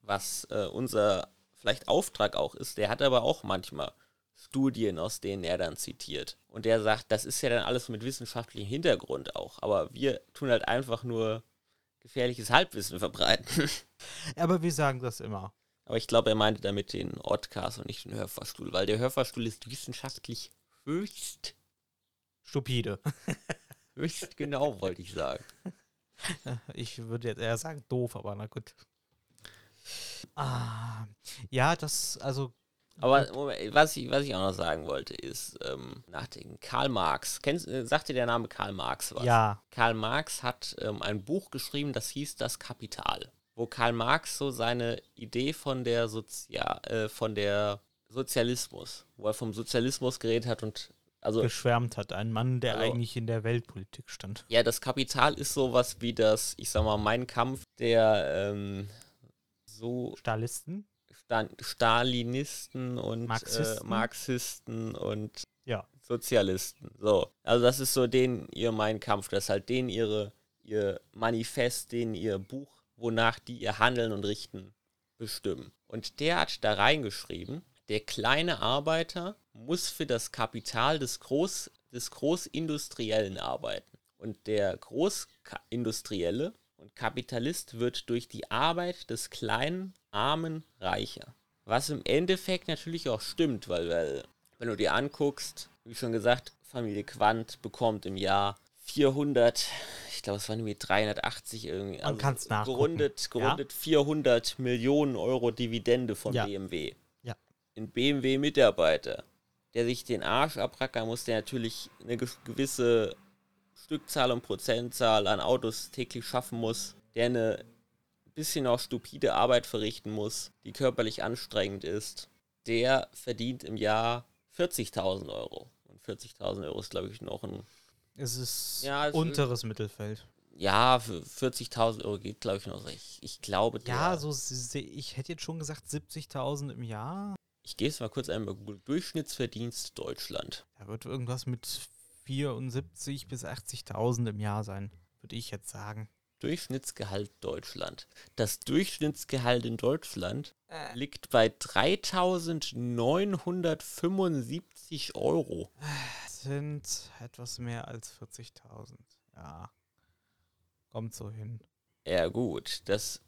was äh, unser vielleicht Auftrag auch ist. Der hat aber auch manchmal Studien, aus denen er dann zitiert. Und der sagt, das ist ja dann alles mit wissenschaftlichem Hintergrund auch. Aber wir tun halt einfach nur gefährliches Halbwissen verbreiten. Aber wir sagen das immer. Aber ich glaube, er meinte damit den Oddcast und nicht den Hörfahrstuhl, weil der Hörfahrstuhl ist wissenschaftlich höchst, Stupide. höchst genau, wollte ich sagen. Ich würde jetzt eher sagen doof, aber na gut. Ah, ja, das, also, Aber Moment, was ich, was ich auch noch sagen wollte, ist ähm, nachdenken. Karl Marx. Kennst, äh, sagt dir der Name Karl Marx was? ja. Karl Marx hat ähm, ein Buch geschrieben, das hieß Das Kapital, wo Karl Marx so seine Idee von der Sozia äh, von der Sozialismus, wo er vom Sozialismus geredet hat und also geschwärmt hat. Ein Mann, der Also- eigentlich in der Weltpolitik stand. ja, das Kapital ist sowas wie das, ich sag mal, Mein Kampf der ähm, so Stalisten? Stan Stalinisten und Marxisten? Äh, Marxisten und Ja. Sozialisten. So. Also das ist so denen ihr Mein Kampf. Das ist halt denen ihre, ihr Manifest, denen ihr Buch, wonach die ihr Handeln und Richten bestimmen. Und der hat da reingeschrieben, der kleine Arbeiter muss für das Kapital des, Groß, des Großindustriellen arbeiten. Und der Großindustrielle und Kapitalist wird durch die Arbeit des kleinen Armen reicher. Was im Endeffekt natürlich auch stimmt, weil, weil wenn du dir anguckst, wie schon gesagt, Familie Quandt bekommt im Jahr 400, ich glaube, es waren irgendwie 380 irgendwie. Man kann's nachgucken. Gerundet, gerundet 400 Millionen Euro Dividende von Ja. BMW. Ja. Ein BMW-Mitarbeiter, der sich den Arsch abrackern muss, der natürlich eine ge- gewisse Stückzahl und Prozentzahl an Autos täglich schaffen muss, der eine bisschen auch stupide Arbeit verrichten muss, die körperlich anstrengend ist, der verdient im Jahr 40.000 Euro. Und 40.000 Euro ist, glaube ich, noch ein Es ist Ja, es- unteres Mittelfeld. ja, für 40.000 Euro geht, glaube ich, noch. Ich, ich glaube, der, Ja, so ich hätte jetzt schon gesagt 70.000 im Jahr. Ich gehe jetzt mal kurz einmal Google. Durchschnittsverdienst Deutschland. Da wird irgendwas mit 74 bis 80.000 im Jahr sein, würde ich jetzt sagen. Durchschnittsgehalt Deutschland. Das Durchschnittsgehalt in Deutschland Äh. liegt bei 3.975 Euro. Das sind etwas mehr als 40.000. Ja. Kommt so hin. Ja gut, das,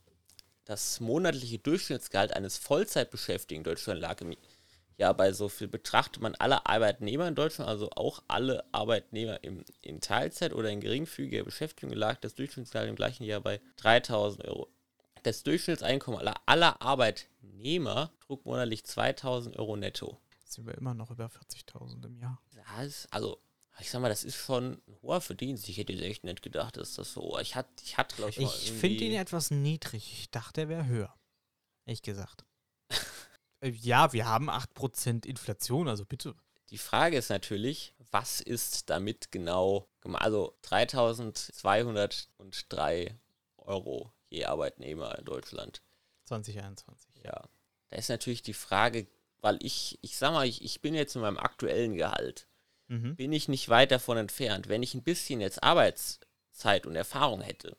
das monatliche Durchschnittsgehalt eines Vollzeitbeschäftigten in Deutschland lag im Jahr bei so viel. Betrachtet man alle Arbeitnehmer in Deutschland, also auch alle Arbeitnehmer im, in Teilzeit oder in geringfügiger Beschäftigung, lag das Durchschnittsgehalt im gleichen Jahr bei 3000 Euro. Das Durchschnittseinkommen aller, aller Arbeitnehmer trug monatlich 2000 Euro netto. Jetzt sind wir immer noch über 40.000 im Jahr. Das also, ich sag mal, das ist schon ein hoher Verdienst. Ich hätte jetzt echt nicht gedacht, dass das so. Ich hatte, ich hatte glaube ich, Ich finde ihn etwas niedrig. Ich dachte, er wäre höher. Ehrlich gesagt. Äh, ja, wir haben 8% Inflation, also bitte. Die Frage ist natürlich, was ist damit genau gemacht? Also 3203 Euro je Arbeitnehmer in Deutschland. 2021. Ja. Da ist natürlich die Frage, weil ich, ich sag mal, ich, ich bin jetzt in meinem aktuellen Gehalt, Mhm. bin ich nicht weit davon entfernt. Wenn ich ein bisschen jetzt Arbeitszeit und Erfahrung hätte,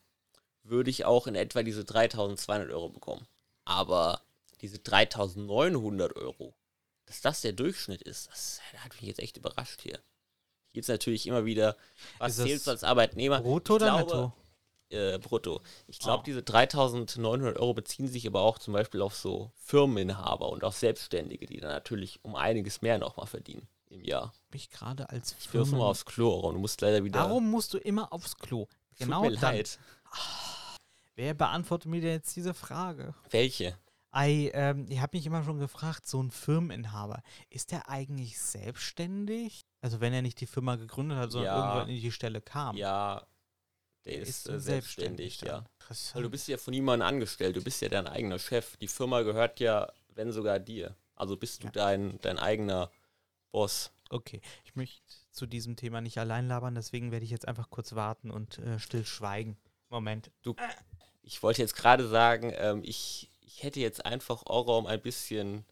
würde ich auch in etwa diese 3200 Euro bekommen. Aber diese 3900 Euro, dass das der Durchschnitt ist, das hat mich jetzt echt überrascht hier. Hier ist natürlich immer wieder, was zählst du als Arbeitnehmer? Brutto Ich oder glaube, netto? Äh, brutto. Ich glaube, Ah. diese 3900 Euro beziehen sich aber auch zum Beispiel auf so Firmeninhaber und auf Selbstständige, die dann natürlich um einiges mehr nochmal verdienen im Jahr. Mich gerade als Ich wirf mal Firmen. aufs Klo und du musst leider wieder. Warum musst du immer aufs Klo? Genau Tut mir dann. leid. Wer beantwortet mir denn jetzt diese Frage? Welche? Ei, ähm, ich habe mich immer schon gefragt, so ein Firmeninhaber, ist der eigentlich selbstständig? Also wenn er nicht die Firma gegründet hat, sondern Ja. irgendwann in die Stelle kam. Ja, der Der ist, dann äh, selbstständig, dann. ja. Weil du bist ja von niemandem angestellt, du bist ja dein eigener Chef. Die Firma gehört ja, wenn sogar dir. Also bist du Ja. dein, dein eigener Boss. Okay, ich möchte zu diesem Thema nicht allein labern, deswegen werde ich jetzt einfach kurz warten und äh, still schweigen. Moment. Ich wollte jetzt gerade sagen, ähm, ich, ich hätte jetzt einfach Orom ein bisschen,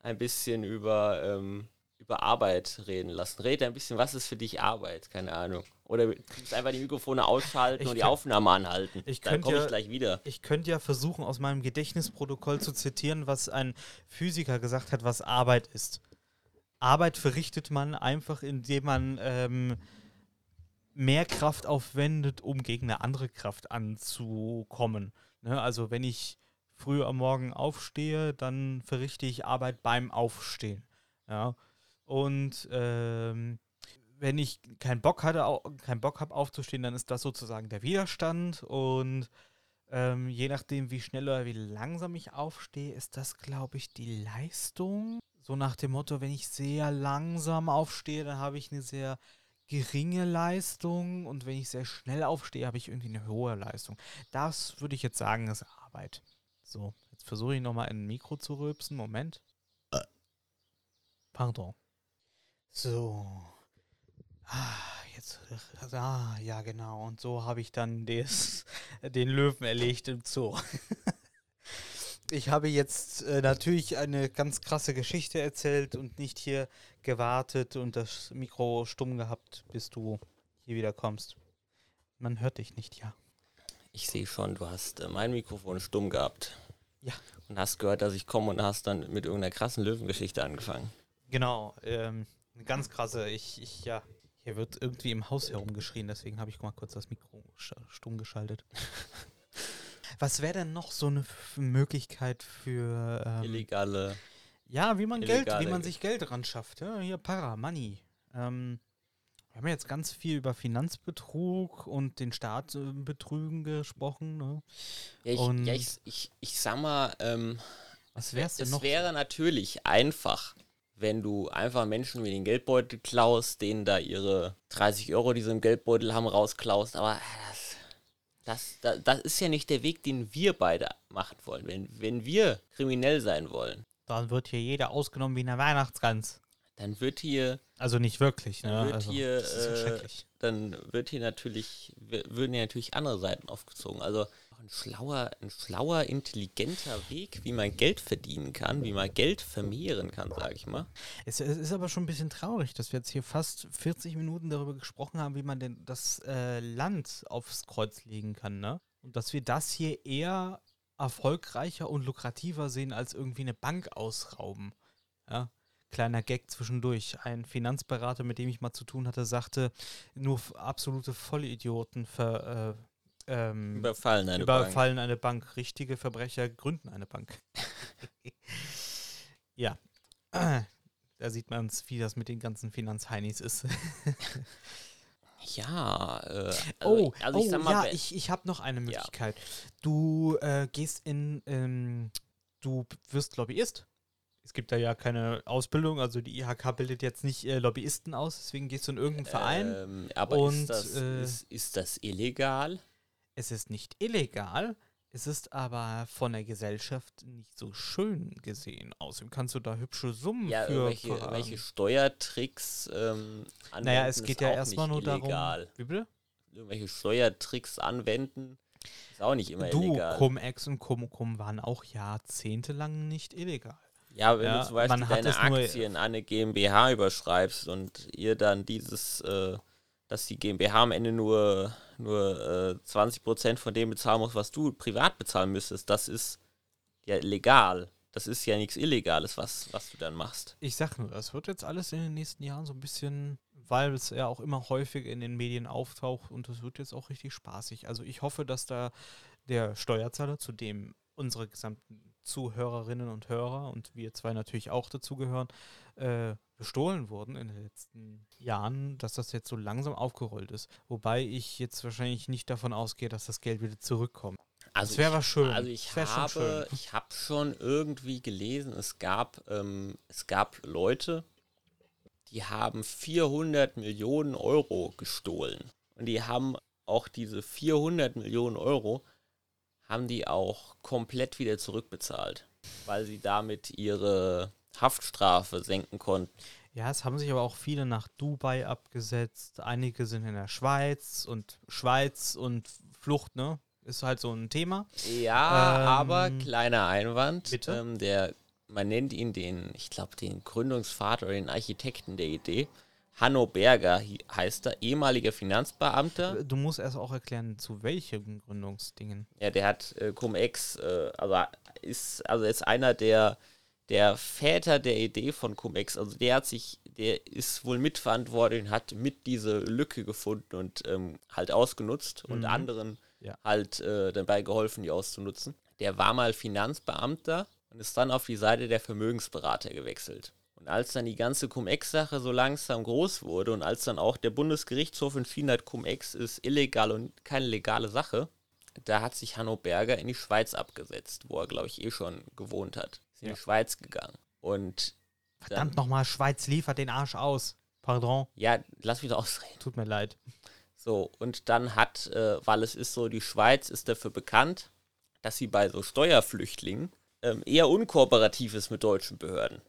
ein bisschen über, ähm, über Arbeit reden lassen. Rede ein bisschen, was ist für dich Arbeit? Keine Ahnung. Oder du musst einfach die Mikrofone ausschalten Ich und die Aufnahme anhalten. ich Dann komme ja- ich gleich wieder. Ich könnte ja versuchen, aus meinem Gedächtnisprotokoll zu zitieren, was ein Physiker gesagt hat, was Arbeit ist. Arbeit verrichtet man einfach, indem man ähm, mehr Kraft aufwendet, um gegen eine andere Kraft anzukommen. Ne? Also wenn ich früh am Morgen aufstehe, dann verrichte ich Arbeit beim Aufstehen. Ja? Und ähm, wenn ich keinen Bock hatte, keinen Bock habe aufzustehen, dann ist das sozusagen der Widerstand und ähm, je nachdem, wie schnell oder wie langsam ich aufstehe, ist das, glaube ich, die Leistung. So nach dem Motto, wenn ich sehr langsam aufstehe, dann habe ich eine sehr geringe Leistung und wenn ich sehr schnell aufstehe, habe ich irgendwie eine hohe Leistung. Das würde ich jetzt sagen, ist Arbeit. So, jetzt versuche ich nochmal in ein Mikro zu rülpsen. Moment. Pardon. So. Ah, jetzt. Ah, ja, genau. Und so habe ich dann des, den Löwen erlegt im Zoo. ich habe jetzt äh, natürlich eine ganz krasse Geschichte erzählt und nicht hier gewartet und das Mikro stumm gehabt, bis du hier wieder kommst. Man hört dich nicht, ja. Ich sehe schon, du hast äh, mein Mikrofon stumm gehabt. Ja. Und hast gehört, dass ich komme und hast dann mit irgendeiner krassen Löwengeschichte angefangen. Genau, ähm, eine ganz krasse. Ich, ich, ja, hier wird irgendwie im Haus herumgeschrien, deswegen habe ich mal kurz das Mikro stumm geschaltet. Was wäre denn noch so eine F Möglichkeit für ähm, Illegale. Ja, wie man Geld, wie man sich Geld ran schafft. Ja, hier Para, Money. Ähm, Wir haben jetzt ganz viel über Finanzbetrug und den Staat äh, betrügen gesprochen. Ne? Ja, ich, Und- ja, ich, ich, ich sag mal, ähm, Was wär's denn es noch? wäre natürlich einfach, wenn du einfach Menschen wie den Geldbeutel klaust, denen da ihre 30 Euro, die sie im Geldbeutel haben, rausklaust. Aber das, das, das, das ist ja nicht der Weg, den wir beide machen wollen. Wenn, wenn wir kriminell sein wollen, Dann wird hier jeder ausgenommen wie eine Weihnachtsgans. dann wird hier Also nicht wirklich, ne? Dann wird also, hier, äh, dann wird hier natürlich, würden hier natürlich andere Seiten aufgezogen. Also ein schlauer, ein schlauer, intelligenter Weg, wie man Geld verdienen kann, wie man Geld vermehren kann, sage ich mal. Es, es ist aber schon ein bisschen traurig, dass wir jetzt hier fast 40 Minuten darüber gesprochen haben, wie man denn das äh, Land aufs Kreuz legen kann, ne? Und dass wir das hier eher erfolgreicher und lukrativer sehen, als irgendwie eine Bank ausrauben. Ja? Kleiner Gag zwischendurch. Ein Finanzberater, mit dem ich mal zu tun hatte, sagte, nur absolute Vollidioten ver, äh, ähm, Überfallen eine Bank. überfallen eine Bank. Richtige Verbrecher gründen eine Bank. ja. Da sieht man, wie das mit den ganzen Finanzheinis ist. Ja, äh, also, oh, also ich oh sag mal, ja, ich, ich habe noch eine Möglichkeit. Du äh, gehst in, ähm, du wirst Lobbyist. Es gibt da ja keine Ausbildung, also die IHK bildet jetzt nicht äh, Lobbyisten aus, deswegen gehst du in irgendeinen Verein. ähm, aber und, ist, das, äh, ist, ist das illegal? Es ist nicht illegal, es ist aber von der Gesellschaft nicht so schön gesehen. Außerdem kannst du da hübsche Summen Ja, für ver- irgendwelche Steuertricks ähm, anwenden. Naja, es geht ja erstmal nur illegal. darum. Bitte? Irgendwelche Steuertricks anwenden, ist auch nicht immer Du, illegal. Cum-Ex und Cum-Cum waren auch jahrzehntelang nicht illegal. Ja, wenn Ja, du zum Beispiel deine Aktien an eine GmbH überschreibst und ihr dann dieses, äh, dass die GmbH am Ende nur, nur äh, 20% von dem bezahlen muss, was du privat bezahlen müsstest, das ist ja legal. Das ist ja nichts Illegales, was, was du dann machst. Ich sag nur, das wird jetzt alles in den nächsten Jahren so ein bisschen, weil es ja auch immer häufig in den Medien auftaucht und es wird jetzt auch richtig spaßig. Also ich hoffe, dass da der Steuerzahler, zu dem unsere gesamten Zuhörerinnen und Hörer und wir zwei natürlich auch dazugehören, äh, bestohlen wurden in den letzten Jahren, dass das jetzt so langsam aufgerollt ist. Wobei ich jetzt wahrscheinlich nicht davon ausgehe, dass das Geld wieder zurückkommt. Also Das wär ich- was schön. Also ich habe, schön. ich habe schon irgendwie gelesen, es gab, ähm, es gab Leute, die haben 400 Millionen Euro gestohlen. Und die haben auch diese 400 Millionen Euro, haben die auch komplett wieder zurückbezahlt, weil sie damit ihre Haftstrafe senken konnten. Ja, es haben sich aber auch viele nach Dubai abgesetzt. Einige sind in der Schweiz und Schweiz und Flucht, ne? Ist halt so ein Thema. Ja, Ähm, aber kleiner Einwand. bitte? Ähm, der, man nennt ihn den, ich glaube, den Gründungsvater oder den Architekten der Idee. Hanno Berger heißt er, ehemaliger Finanzbeamter. Du musst erst auch erklären, zu welchen Gründungsdingen. Ja, der hat äh, Cum-Ex, äh, also ist, also ist einer der, der Väter der Idee von Cum-Ex. Also der hat sich, der ist wohl mitverantwortlich und hat mit diese Lücke gefunden und ähm, halt ausgenutzt und Mhm. anderen Ja. halt äh, dabei geholfen, die auszunutzen. Der war mal Finanzbeamter und ist dann auf die Seite der Vermögensberater gewechselt. Und als dann die ganze Cum-Ex-Sache so langsam groß wurde und als dann auch der Bundesgerichtshof entschieden hat, Cum-Ex ist illegal und keine legale Sache, da hat sich Hanno Berger in die Schweiz abgesetzt, wo er, glaube ich, eh schon gewohnt hat. Ist in Ja. die Schweiz gegangen. Und Verdammt nochmal, Schweiz liefert den Arsch aus. Pardon, ja, lass mich doch ausreden. tut mir leid. So, und dann hat, äh, weil es ist so, die Schweiz ist dafür bekannt, dass sie bei so Steuerflüchtlingen ähm, eher unkooperativ ist mit deutschen Behörden.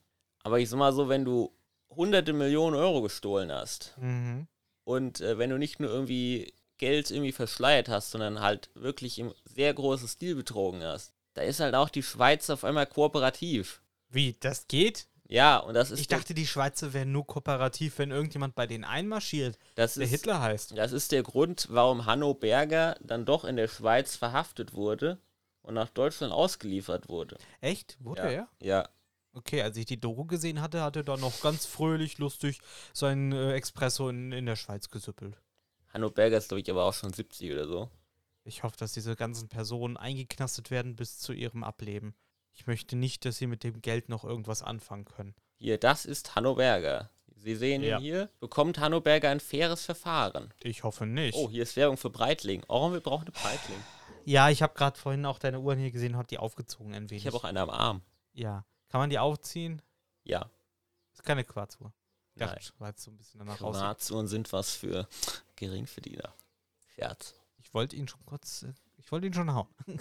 Aber ich sag mal so, wenn du hunderte Millionen Euro gestohlen hast Mhm. und äh, wenn du nicht nur irgendwie Geld irgendwie verschleiert hast, sondern halt wirklich im sehr großen Stil betrogen hast, da ist halt auch die Schweiz auf einmal kooperativ. Wie, das geht? Ja, und das ist Ich dachte, die Schweizer wären nur kooperativ, wenn irgendjemand bei denen einmarschiert, das der ist, Hitler heißt. Das ist der Grund, warum Hanno Berger dann doch in der Schweiz verhaftet wurde und nach Deutschland ausgeliefert wurde. Echt? Wurde Ja. er? Ja. Okay, als ich die Doku gesehen hatte, hat er da noch ganz fröhlich, lustig seinen äh, Espresso in, in der Schweiz gesüppelt. Hanno Berger ist, glaube ich, aber auch schon 70 oder so. Ich hoffe, dass diese ganzen Personen eingeknastet werden bis zu ihrem Ableben. Ich möchte nicht, dass sie mit dem Geld noch irgendwas anfangen können. Hier, das ist Hanno Berger. Sie sehen Ja. ihn hier. Bekommt Hanno Berger ein faires Verfahren? Ich hoffe nicht. Oh, hier ist Werbung für Breitling. Oh, wir brauchen eine Breitling. Ja, ich habe gerade vorhin auch deine Uhren hier gesehen, habe die aufgezogen ein wenig. Ich habe auch eine am Arm. Ja. Kann man die aufziehen? Ja. Ist keine Quarzuhr. Nein. Dachte, weil so ein bisschen danach. Quarzuhren sind was für Geringverdiener. Scherz. Ich wollte ihn schon kurz, ich wollte ihn schon hauen.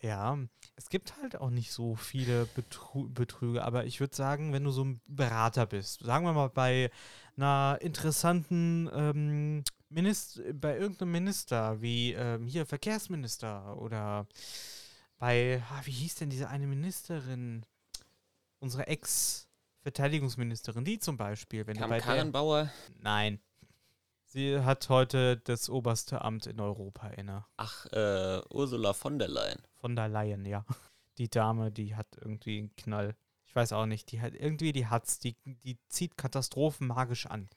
ja, es gibt halt auch nicht so viele Betrü Betrüge, aber ich würde sagen, wenn du so ein Berater bist, sagen wir mal bei einer interessanten ähm, Minister, bei irgendeinem Minister, wie ähm, hier Verkehrsminister oder bei, ah, wie hieß denn diese eine Ministerin, unsere Ex-Verteidigungsministerin, die zum Beispiel, wenn du Kam bei der, Karrenbauer. Nein. Sie hat heute das oberste Amt in Europa inne. Ach, äh, Ursula von der Leyen. Von der Leyen, ja. Die Dame, die hat irgendwie einen Knall. Ich weiß auch nicht, die hat irgendwie, die hat's, die, die zieht Katastrophen magisch an.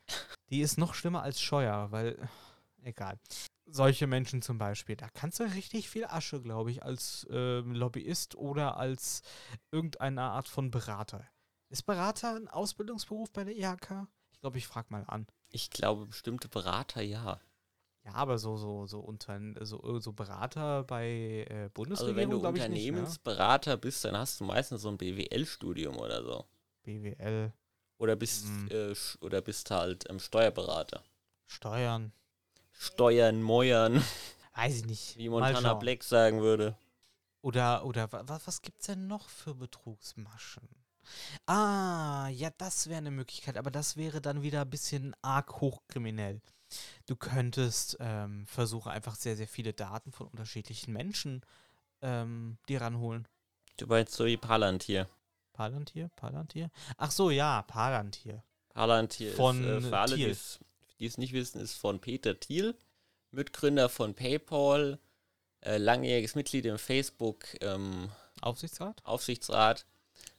Die ist noch schlimmer als Scheuer, weil, egal. Solche Menschen zum Beispiel, da kannst du richtig viel Asche, glaube ich, als ähm, Lobbyist oder als irgendeine Art von Berater. Ist Berater ein Ausbildungsberuf bei der IHK? Ich glaube, ich frage mal an. Ich glaube, bestimmte Berater, ja. Ja, aber so, so, so, unter, so, so Berater bei äh, Also Bundesregierung, wenn du nicht, ne? Unternehmensberater bist, dann hast du meistens so ein BWL-Studium oder so. BWL, Oder bist, Hm. äh, oder bist halt ähm, Steuerberater. Steuern, Steuern, Meuern, weiß ich nicht. wie Montana. Black sagen würde. Oder, oder wa- was, was gibt es denn noch für Betrugsmaschen? Ah, ja, das wäre eine Möglichkeit, aber das wäre dann wieder ein bisschen arg hochkriminell. Du könntest ähm, versuchen, einfach sehr, sehr viele Daten von unterschiedlichen Menschen ähm, dir ranholen. Du meinst so wie Palantir. Palantir? Palantir? Ach so, ja, Palantir. Palantir Von, ist, äh, für alle. Die es nicht wissen, ist von Peter Thiel, Mitgründer von PayPal, äh, langjähriges Mitglied im Facebook ähm, Aufsichtsrat? Aufsichtsrat,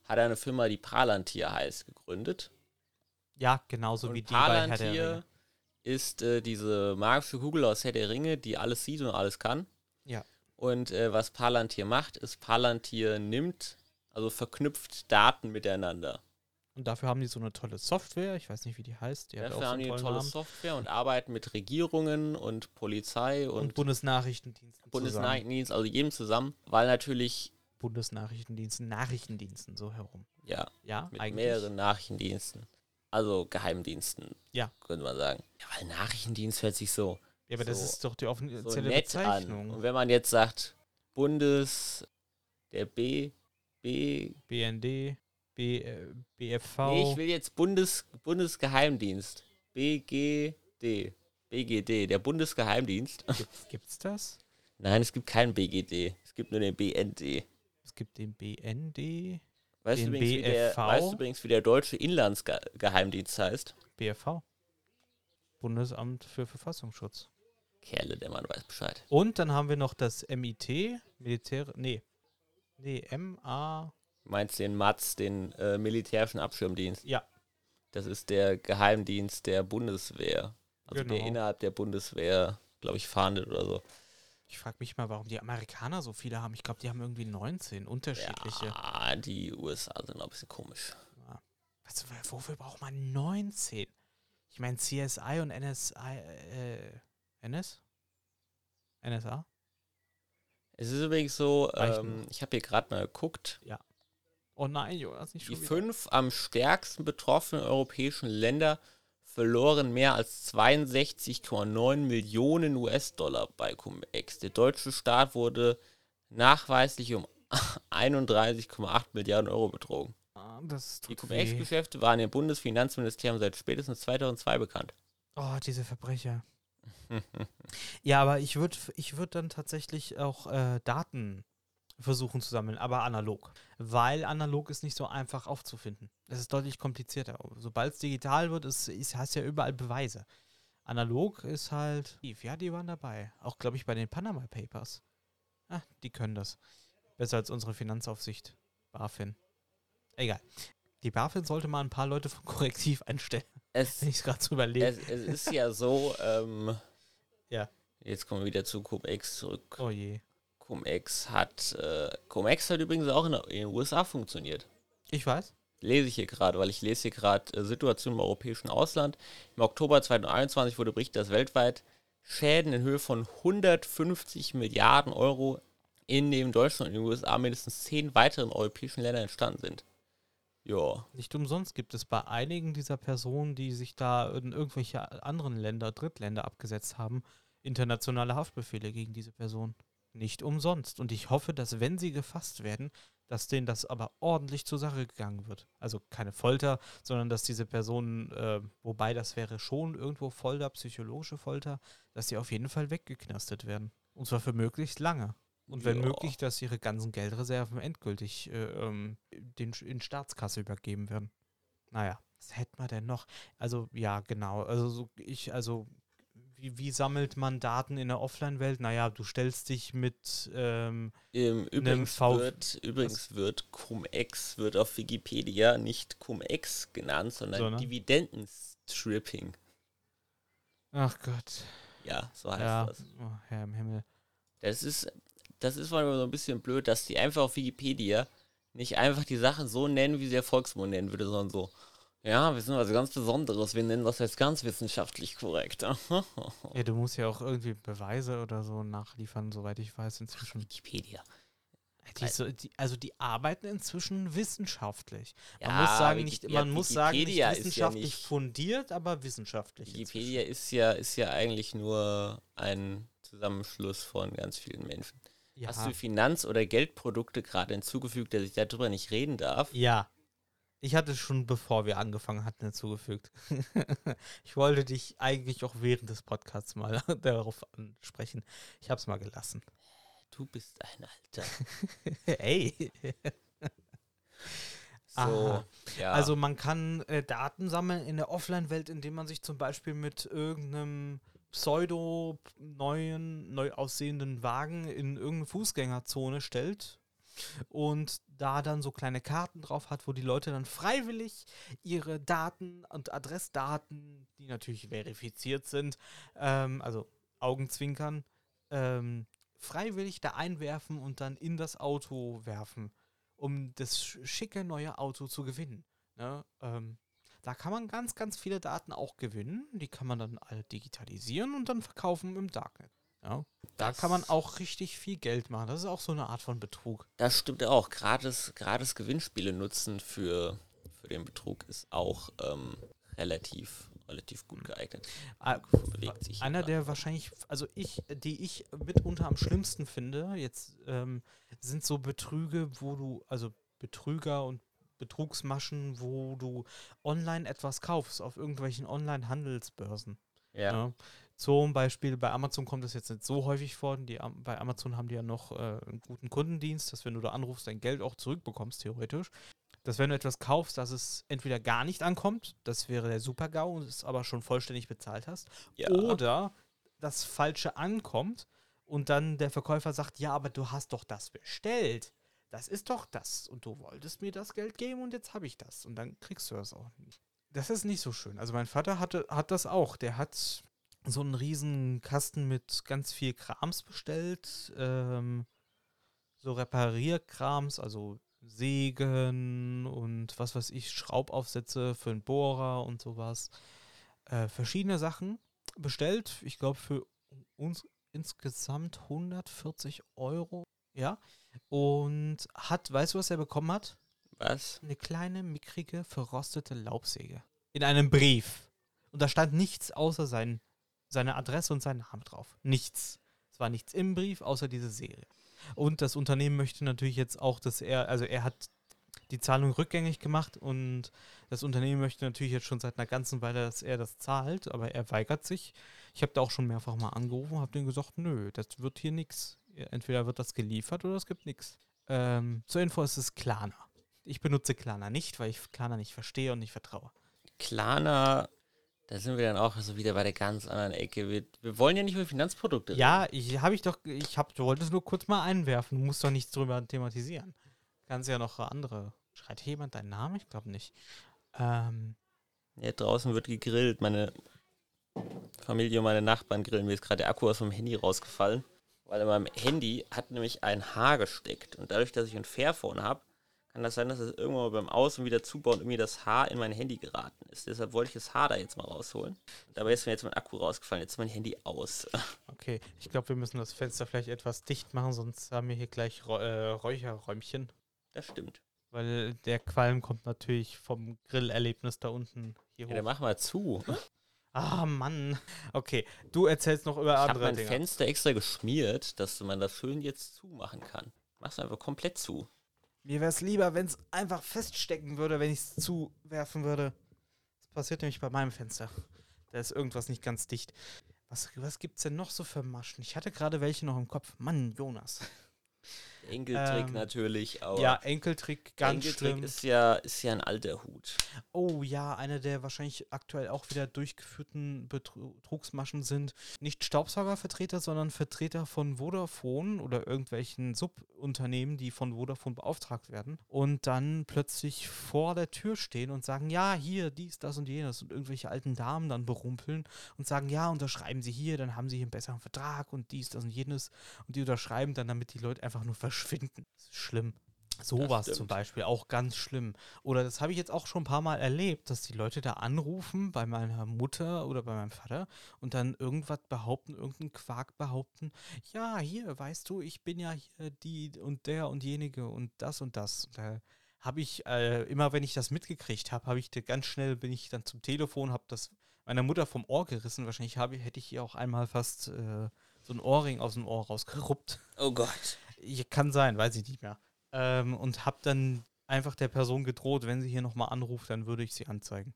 hat eine Firma, die Palantir heißt, gegründet. Ja, genauso Und wie die bei Herr der Palantir Ringe. ist äh, diese magische Kugel aus Herr der Ringe, die alles sieht und alles kann. Ja. Und äh, was Palantir macht, ist Palantir nimmt, also verknüpft Daten miteinander. Und dafür haben die so eine tolle Software, ich weiß nicht, wie die heißt. Die hat auch Dafür so haben einen die eine tolle Namen. Software und arbeiten mit Regierungen und Polizei Und, und, Bundesnachrichtendiensten. Bundesnachrichtendienst, also jedem zusammen, weil natürlich, Bundesnachrichtendiensten, Nachrichtendiensten so herum. ja, Ja, mit eigentlich. mehreren Nachrichtendiensten. Also Geheimdiensten. Ja. Könnte man sagen. Ja, weil Nachrichtendienst hört sich so, Ja, aber das so- ist doch die so offizielle nett an. Bezeichnung. Und wenn man jetzt sagt, Bundes, der B, B, BND, B, äh, BFV. nee, ich will jetzt Bundes, Bundesgeheimdienst. BGD. BGD, der Bundesgeheimdienst. Gibt's, gibt's das? Nein, es gibt keinen BGD. Es gibt nur den BND. Es gibt den BND, Weißt, Den du übrigens, wie der, BFV? weißt du übrigens, wie der deutsche Inlandsgeheimdienst heißt? BFV. Bundesamt für Verfassungsschutz. Kerle, der Mann weiß Bescheid. Und dann haben wir noch das MIT, Militär, nee. Nee, MA, meinst den MATS, den äh, militärischen Abschirmdienst? ja, Das ist der Geheimdienst der Bundeswehr. Also der Genau. innerhalb der Bundeswehr, glaube ich, fahndet oder so. ich frage mich mal, warum die Amerikaner so viele haben. Ich glaube, die haben irgendwie 19 unterschiedliche. Ja, die USA sind noch ein bisschen komisch. Was, wofür braucht man 19? Ich meine, CSI und NSI, äh, NS? NSA? Es ist übrigens so, ähm, ich habe hier gerade mal geguckt, Oh nein, Jonas, nicht die schon wieder. fünf am stärksten betroffenen europäischen Länder verloren mehr als 62,9 Millionen US-Dollar bei Cum-Ex. Der deutsche Staat wurde nachweislich um 31,8 Milliarden Euro betrogen. Ah, Das Die. Cum-Ex-Geschäfte waren im Bundesfinanzministerium seit spätestens 2002 bekannt. Oh, diese Verbrecher. Ja, aber ich würde ich würd dann tatsächlich auch äh, Daten versuchen zu sammeln, aber analog. Weil analog ist nicht so einfach aufzufinden. Es ist deutlich komplizierter. Sobald es digital wird, ist, ist, hast du ja überall Beweise. Analog ist halt. Ja, die waren dabei. Auch, glaube ich, bei den Panama Papers. Ah, die können das. Besser als unsere Finanzaufsicht. BaFin. Egal. Die BaFin sollte mal ein paar Leute von Korrektiv einstellen, Es, wenn ich es gerade so überlege. es, es ist ja so, ähm, Ja. Jetzt kommen wir wieder zu Cum-Ex zurück. Oh je. Cum-Ex hat, äh, Cum-Ex hat übrigens auch in, den USA funktioniert. Ich weiß. lese ich hier gerade, weil ich lese hier gerade äh, Situation im europäischen Ausland. Im Oktober 2021 wurde berichtet, dass weltweit Schäden in Höhe von 150 Milliarden Euro in dem Deutschland und den USA mindestens zehn weiteren europäischen Ländern entstanden sind. Ja. Nicht umsonst gibt es bei einigen dieser Personen, die sich da in irgendwelche anderen Länder, Drittländer abgesetzt haben, internationale Haftbefehle gegen diese Person. Nicht umsonst. Und ich hoffe, dass wenn sie gefasst werden, dass denen das aber ordentlich zur Sache gegangen wird. Also keine Folter, sondern dass diese Personen, äh, wobei das wäre schon irgendwo Folter, psychologische Folter, dass sie auf jeden Fall weggeknastet werden. Und zwar für möglichst lange. Und wenn Ja. möglich, dass ihre ganzen Geldreserven endgültig äh, ähm, den, in Staatskasse übergeben werden. Naja, was hätte man denn noch? Also, ja, genau. Also, so, ich, also, wie, wie sammelt man Daten in der Offline-Welt? Naja, du stellst dich mit, ähm, Ähm, übrigens, V- wird, übrigens wird Cum-Ex wird auf Wikipedia nicht Cum-Ex genannt, sondern Sondern? Dividendenstripping. ach Gott. Ja, so heißt Ja, das. oh, Herr im Himmel. Das ist, das ist manchmal so ein bisschen blöd, dass die einfach auf Wikipedia nicht einfach die Sachen so nennen, wie sie der Volksmund nennen würde, sondern so, ja, wir sind was ganz Besonderes, wir nennen das jetzt ganz wissenschaftlich korrekt. Ja, du musst ja auch irgendwie Beweise oder so nachliefern, soweit ich weiß, inzwischen. Wikipedia. Die, so, die, also die arbeiten inzwischen wissenschaftlich. Man Ja, muss sagen, nicht, ja, man muss sagen, nicht ist ja wissenschaftlich nicht- fundiert, aber wissenschaftlich. Wikipedia ist ja, ist ja eigentlich nur ein Zusammenschluss von ganz vielen Menschen. Hast du Finanz- oder Geldprodukte gerade hinzugefügt, dass ich darüber nicht reden darf? ja. Ich hatte es schon, bevor wir angefangen hatten, hinzugefügt. ich wollte dich eigentlich auch während des Podcasts mal darauf ansprechen. Ich habe es mal gelassen. Du bist ein Alter. Ey. So, ja. Also man kann äh, Daten sammeln in der Offline-Welt, indem man sich zum Beispiel mit irgendeinem pseudo neuen, neu aussehenden Wagen in irgendeine Fußgängerzone stellt und da dann so kleine Karten drauf hat, wo die Leute dann freiwillig ihre Daten und Adressdaten, die natürlich verifiziert sind, ähm, also Augenzwinkern, ähm, freiwillig da einwerfen und dann in das Auto werfen, um das sch- schicke neue Auto zu gewinnen. Ne? Ähm, da kann man ganz, ganz viele Daten auch gewinnen. Die kann man dann alle digitalisieren und dann verkaufen im Darknet. Ja? Da Das- kann man auch richtig viel Geld machen. Das ist auch so eine Art von Betrug. Das stimmt auch. Gratis, gratis Gewinnspiele nutzen für, für den Betrug ist auch ähm, relativ, relativ gut geeignet. Ah, Einer der wahrscheinlich, also ich, die ich mitunter am schlimmsten finde, jetzt ähm, sind so Betrüge, wo du, also Betrüger und Betrugsmaschen, wo du online etwas kaufst, auf irgendwelchen Online-Handelsbörsen. Ja. Ja. Zum Beispiel bei Amazon kommt das jetzt nicht so häufig vor. Die, bei Amazon haben die ja noch äh, einen guten Kundendienst, dass wenn du da anrufst, dein Geld auch zurückbekommst, theoretisch. Dass wenn du etwas kaufst, dass es entweder gar nicht ankommt, das wäre der Super-GAU und es aber schon vollständig bezahlt hast, Ja. oder das Falsche ankommt und dann der Verkäufer sagt, ja, aber du hast doch das bestellt. Das ist doch das. Und du wolltest mir das Geld geben und jetzt habe ich das. Und dann kriegst du das auch nicht. Das ist nicht so schön. Also mein Vater hatte, hat das auch. Der hat so einen riesen Kasten mit ganz viel Krams bestellt. Ähm, so Reparierkrams, also Sägen und was weiß ich, Schraubaufsätze für einen Bohrer und sowas. Äh, verschiedene Sachen bestellt. Ich glaube für uns insgesamt 140 Euro. Ja. Und hat, weißt du, was er bekommen hat? Was? Eine kleine, mickrige, verrostete Laubsäge. In einem Brief. Und da stand nichts außer sein, seine Adresse und sein Name drauf. Nichts. Es war nichts im Brief, außer diese Säge. Und das Unternehmen möchte natürlich jetzt auch, dass er, also er hat die Zahlung rückgängig gemacht und das Unternehmen möchte natürlich jetzt schon seit einer ganzen Weile, dass er das zahlt, aber er weigert sich. Ich habe da auch schon mehrfach mal angerufen, habe denen gesagt, nö, das wird hier nichts. Entweder wird das geliefert oder es gibt nichts. Ähm, zur Info ist es Klarna. Ich benutze Klarna nicht, weil ich Klarna nicht verstehe und nicht vertraue. Klarna, da sind wir dann auch so wieder bei der ganz anderen Ecke. Wir, wir wollen ja nicht über Finanzprodukte Ja, ich habe ich doch, ich habe, du wolltest nur kurz mal einwerfen, du musst doch nichts drüber thematisieren. Kannst ja noch andere. Schreit hier jemand deinen Namen? Ich glaube nicht. Ähm, Ja, draußen wird gegrillt. Meine Familie und meine Nachbarn grillen. Mir ist gerade der Akku aus dem Handy rausgefallen. Weil in meinem Handy hat nämlich ein Haar gesteckt. Und dadurch, dass ich ein Fairphone habe, kann das sein, dass es irgendwann mal beim Aus- und wieder zubauen irgendwie das Haar in mein Handy geraten ist. Deshalb wollte ich das Haar da jetzt mal rausholen. Dabei ist mir jetzt mein Akku rausgefallen. Jetzt ist mein Handy aus. Okay, ich glaube, wir müssen das Fenster vielleicht etwas dicht machen, sonst haben wir hier gleich äh, Räucherräumchen. Das stimmt. Weil der Qualm kommt natürlich vom Grillerlebnis da unten hier Ja, dann hoch. mach mal zu. Ah, Mann. Okay, du erzählst noch über Ich habe andere mein Dinge. Fenster extra geschmiert, dass man das schön jetzt zumachen kann. Mach's einfach komplett zu. Mir wäre es lieber, wenn es einfach feststecken würde, wenn ich es zuwerfen würde. Das passiert nämlich bei meinem Fenster. Da ist irgendwas nicht ganz dicht. Was, was gibt's denn noch so für Maschen? Ich hatte gerade welche noch im Kopf. Mann, Jonas. Enkeltrick Ähm, natürlich, aber ja, Enkeltrick, ganz Enkeltrick schlimm. ist ja, ist ja ein alter Hut. Oh ja, eine der wahrscheinlich aktuell auch wieder durchgeführten Betrugsmaschen sind nicht Staubsaugervertreter, sondern Vertreter von Vodafone oder irgendwelchen Subunternehmen, die von Vodafone beauftragt werden und dann plötzlich vor der Tür stehen und sagen, ja, hier, dies, das und jenes und irgendwelche alten Damen dann berumpeln und sagen, ja, unterschreiben Sie hier, dann haben Sie hier einen besseren Vertrag und dies, das und jenes und die unterschreiben dann, damit die Leute einfach nur verschwinden. Das ist schlimm. Sowas zum. Beispiel, auch ganz schlimm. Oder das habe ich jetzt auch schon ein paar Mal erlebt, dass die Leute da anrufen bei meiner Mutter oder bei meinem Vater und dann irgendwas behaupten, irgendeinen Quark behaupten. Ja, hier, weißt du, ich bin ja hier die und der und jenige und das und das. Und da habe ich, äh, immer wenn ich das mitgekriegt habe, habe ich da ganz schnell, bin ich dann zum Telefon, habe das meiner Mutter vom Ohr gerissen. Wahrscheinlich habe, hätte ich ihr auch einmal fast äh, so ein Ohrring aus dem Ohr rausgeruppt. Oh Gott. Kann sein, weiß ich nicht mehr. Ähm, und habe dann einfach der Person gedroht, wenn sie hier nochmal anruft, dann würde ich sie anzeigen.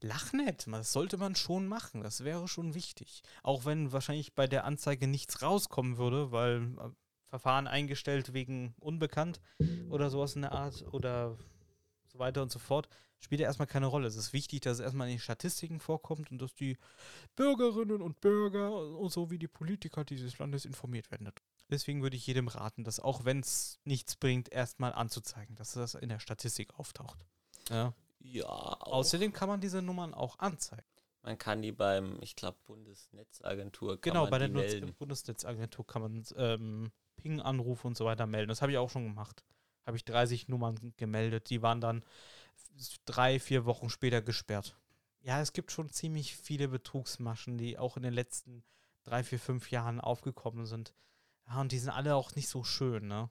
Lach nicht, das sollte man schon machen, das wäre schon wichtig. Auch wenn wahrscheinlich bei der Anzeige nichts rauskommen würde, weil äh, Verfahren eingestellt wegen unbekannt oder sowas in der Art oder so weiter und so fort, spielt ja erstmal keine Rolle. Es ist wichtig, dass es erstmal in den Statistiken vorkommt und dass die Bürgerinnen und Bürger und so wie die Politiker dieses Landes informiert werden. Deswegen würde ich jedem raten, das auch wenn es nichts bringt, erstmal anzuzeigen, dass das in der Statistik auftaucht. Ja. Ja. Außerdem kann man diese Nummern auch anzeigen. Man kann die beim, ich glaube, Bundesnetzagentur kann Genau, man bei der die Nutz melden. Bundesnetzagentur kann man ähm, Ping-Anrufe und so weiter melden. Das habe ich auch schon gemacht. Habe ich 30 Nummern gemeldet. Die waren dann drei, vier Wochen später gesperrt. Ja, es gibt schon ziemlich viele Betrugsmaschen, die auch in den letzten drei, vier, fünf Jahren aufgekommen sind. Ja, und die sind alle auch nicht so schön, ne?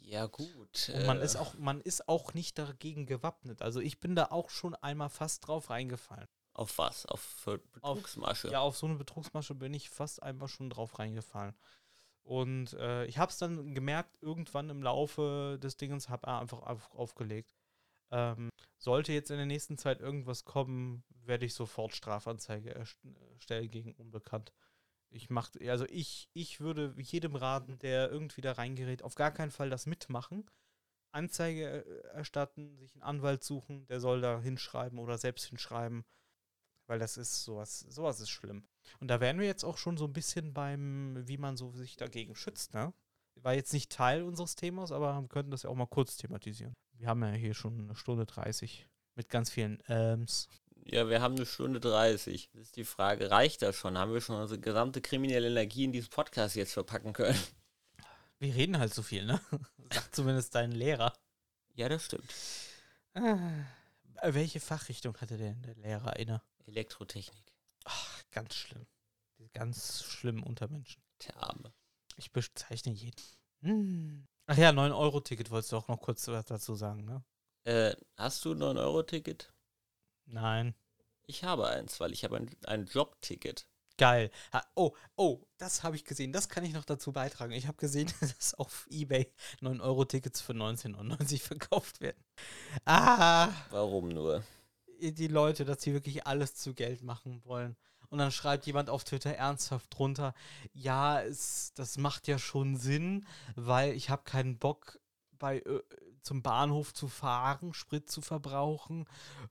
Ja, gut. Und man äh, ist auch, man ist auch nicht dagegen gewappnet. Also ich bin da auch schon einmal fast drauf reingefallen. Auf was? Auf Betrugsmasche? Ja, auf so eine Betrugsmasche bin ich fast einmal schon drauf reingefallen. Und äh, ich habe es dann gemerkt, irgendwann im Laufe des Dingens habe er einfach auf, aufgelegt. Ähm, sollte jetzt in der nächsten Zeit irgendwas kommen, werde ich sofort Strafanzeige erst- erstellen gegen Unbekannt. Ich mach, also ich, ich würde jedem raten, der irgendwie da reingerät, auf gar keinen Fall das mitmachen. Anzeige äh, erstatten, sich einen Anwalt suchen, der soll da hinschreiben oder selbst hinschreiben. Weil das ist sowas, sowas ist schlimm. Und da wären wir jetzt auch schon so ein bisschen beim, wie man so sich dagegen schützt, ne? War jetzt nicht Teil unseres Themas, aber wir könnten das ja auch mal kurz thematisieren. Wir haben ja hier schon eine Stunde 30 mit ganz vielen Ähms. Ja, wir haben eine Stunde 30. Das ist die Frage, reicht das schon? Haben wir schon unsere gesamte kriminelle Energie in diesen Podcast jetzt verpacken können? Wir reden halt so viel, ne? Sagt zumindest dein Lehrer. Ja, das stimmt. Ah, welche Fachrichtung hatte denn der Lehrer inne? Elektrotechnik. Ach, ganz schlimm. Die ganz schlimmen Untermenschen. Der Arme. Ich bezeichne jeden. Hm. Ach ja, 9-Euro-Ticket wolltest du auch noch kurz was dazu sagen, ne? Äh, hast du ein 9-Euro-Ticket? Nein. Ich habe eins, weil ich habe ein, ein Jobticket. Geil. Ha, oh, oh, das habe ich gesehen. Das kann ich noch dazu beitragen. Ich habe gesehen, dass auf Ebay 9-Euro-Tickets für 19,99 verkauft werden. Ah, Warum nur? die Leute, dass sie wirklich alles zu Geld machen wollen. Und dann schreibt jemand auf Twitter ernsthaft drunter, ja, es, das macht ja schon Sinn, weil ich habe keinen Bock, bei, zum Bahnhof zu fahren, Sprit zu verbrauchen,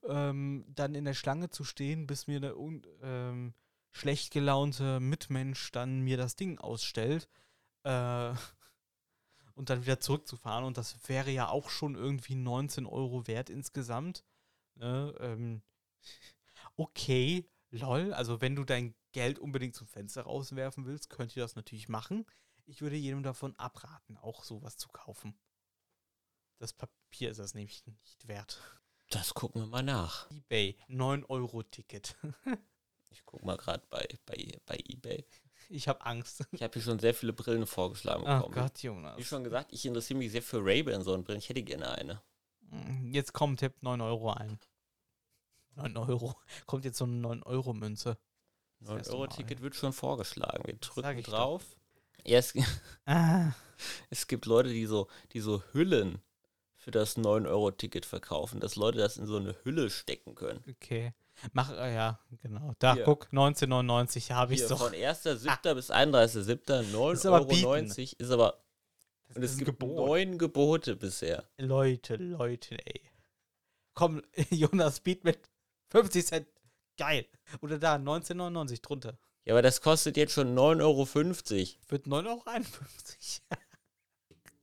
ähm, dann in der Schlange zu stehen, bis mir der ähm, schlecht gelaunte Mitmensch dann mir das Ding ausstellt. Äh, und dann wieder zurückzufahren. Und das wäre ja auch schon irgendwie 19 Euro wert insgesamt. Ne, ähm, okay, lol. Also wenn du dein Geld unbedingt zum Fenster rauswerfen willst, könnt ihr das natürlich machen. Ich würde jedem davon abraten, auch sowas zu kaufen. Das Papier ist das nämlich nicht wert. Das gucken wir mal nach. eBay, 9-Euro-Ticket. Ich gucke mal gerade bei, bei, bei Ebay. Ich habe Angst. Ich habe hier schon sehr viele Brillen vorgeschlagen Oh bekommen. Gott, Jonas. Wie schon gesagt, ich interessiere mich sehr für Ray-Ban so Brillen. Ich hätte gerne eine. Mm, Jetzt kommt Tipp 9 Euro ein. 9 Euro. Kommt jetzt so eine 9-Euro-Münze. Das wär's doch mal, 9-Euro-Ticket wird schon vorgeschlagen. Wir drücken doch. drauf. Ja, es, Ah, es gibt Leute, die so, die so Hüllen für das 9-Euro-Ticket verkaufen, dass Leute das in so eine Hülle stecken können. okay. Mach, äh, ja, genau. Da, Hier. guck, 1999 habe ich Hier, doch. von 1.7. bis 31.7. Ist aber 9,90 Euro. Ist aber. Und es gibt Gebot. neun Gebote bisher. Leute, Leute, ey. Komm, Jonas, Beat mit 50 Cent. Geil. Oder da, 1999 drunter. Ja, aber das kostet jetzt schon 9,50 Euro. Wird 9,51 Euro.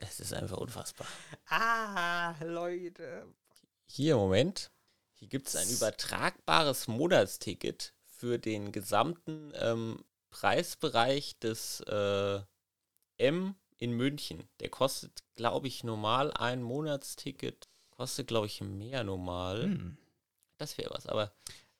Es ist einfach unfassbar. ah, Leute. Hier, Moment. Hier gibt es ein übertragbares Monatsticket für den gesamten ähm, Preisbereich des äh, M in München. Der kostet, glaube ich, normal ein Monatsticket. Kostet, glaube ich, mehr normal. Hm. Das wäre was, aber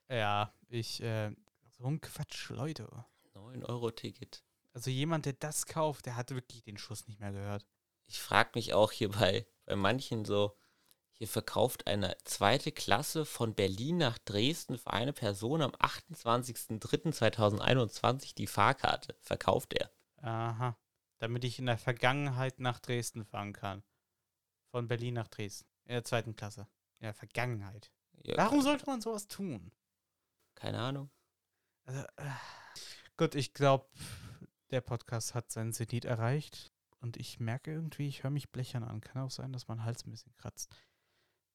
Ja, ich, äh, so ein Quatsch, Leute. 9-Euro-Ticket. Also jemand, der das kauft, der hat wirklich den Schuss nicht mehr gehört. Ich frage mich auch hier bei, bei manchen so, hier verkauft eine zweite Klasse von Berlin nach Dresden für eine Person am 28.03.2021 die Fahrkarte. Verkauft er. Aha. Damit ich in der Vergangenheit nach Dresden fahren kann. Von Berlin nach Dresden. In der zweiten Klasse. In der Vergangenheit. Ja, Warum sollte man sowas tun? Keine Ahnung. Also, äh, gut, ich glaube, der Podcast hat seinen Zenit erreicht. Und ich merke irgendwie, ich höre mich blechern an. Kann auch sein, dass mein Hals ein bisschen kratzt.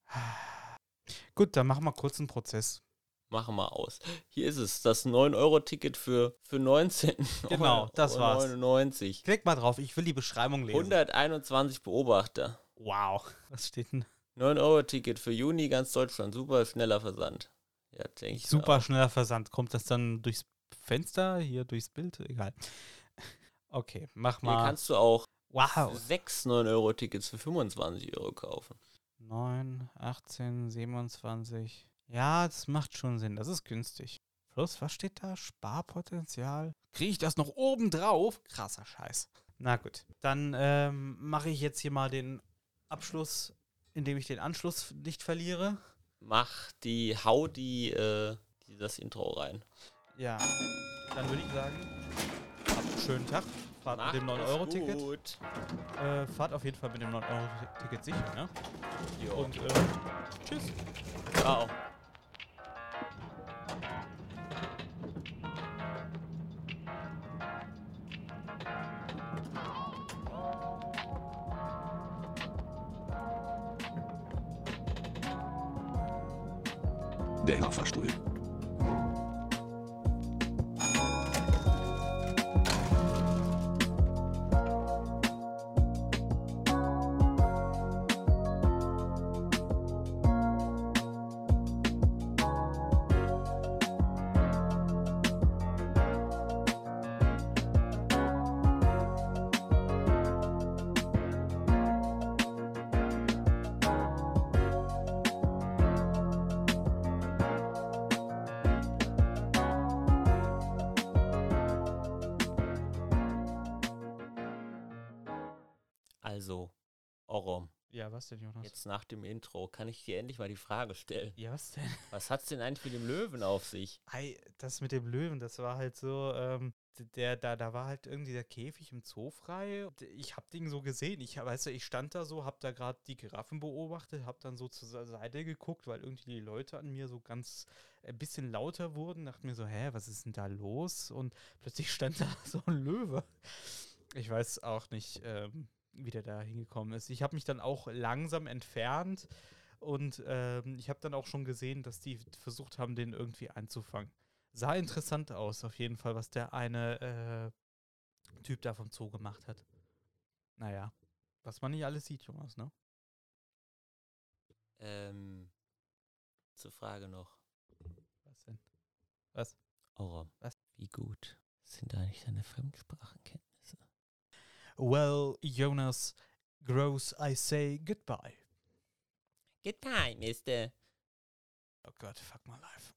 Gut, dann machen wir kurz einen Prozess. Machen wir aus. Hier ist es, das 9-Euro-Ticket für, für 19. Genau, das war's. 99. Klick mal drauf, ich will die Beschreibung lesen. 121 Beobachter. Wow. Was steht denn? 9-Euro-Ticket für Juni, ganz Deutschland. Super schneller Versand. Ja, denke ich. Super auch. schneller Versand. Kommt das dann durchs Fenster, hier durchs Bild? Egal. Okay, mach Hier mal. kannst du auch wow. sechs 9-Euro-Tickets für 25 Euro kaufen. 9, 18, 27. Ja, das macht schon Sinn. Das ist günstig. Plus, was steht da? Sparpotenzial? Kriege ich das noch oben drauf? Krasser Scheiß. Na gut, dann ähm, mache ich jetzt hier mal den Abschluss, indem ich den Anschluss nicht verliere. Mach die, hau die, äh, die das Intro rein. Ja, dann würde ich sagen, habt einen schönen Tag. Fahrt Mach mit dem es 9-Euro-Ticket. gut. Äh, fahrt auf jeden Fall mit dem 9-Euro-Ticket sicher, ne? Jo. Und äh, tschüss. Ciao. Der Haferstuhl. Ja, was denn, Jonas? jetzt nach dem Intro kann ich dir endlich mal die Frage stellen. Ja, was denn? Was hat's denn eigentlich mit dem Löwen auf sich? Ei, das mit dem Löwen, das war halt so, ähm, der, da, da war halt irgendwie der Käfig im Zoo frei. Ich hab den so gesehen. Ich, weißt du, ich stand da so, hab da gerade die Giraffen beobachtet, hab dann so zur Seite geguckt, weil irgendwie die Leute an mir so ganz ein bisschen lauter wurden. Dachte mir so, hä, was ist denn da los? Und plötzlich stand da so ein Löwe. Ich weiß auch nicht, ähm, wie der da hingekommen ist. Ich habe mich dann auch langsam entfernt und ähm, ich habe dann auch schon gesehen, dass die versucht haben, den irgendwie einzufangen. Sah interessant aus, auf jeden Fall, was der eine äh, Typ da vom Zoo gemacht hat. Naja, was man nicht alles sieht, Jonas, ne? Ähm, zur Frage noch. Was denn? Was? Orom, Was? wie gut sind eigentlich deine Fremdsprachenkenntnisse? Well, Jonas Gross, I say goodbye. Goodbye, mister. Oh God, fuck my life.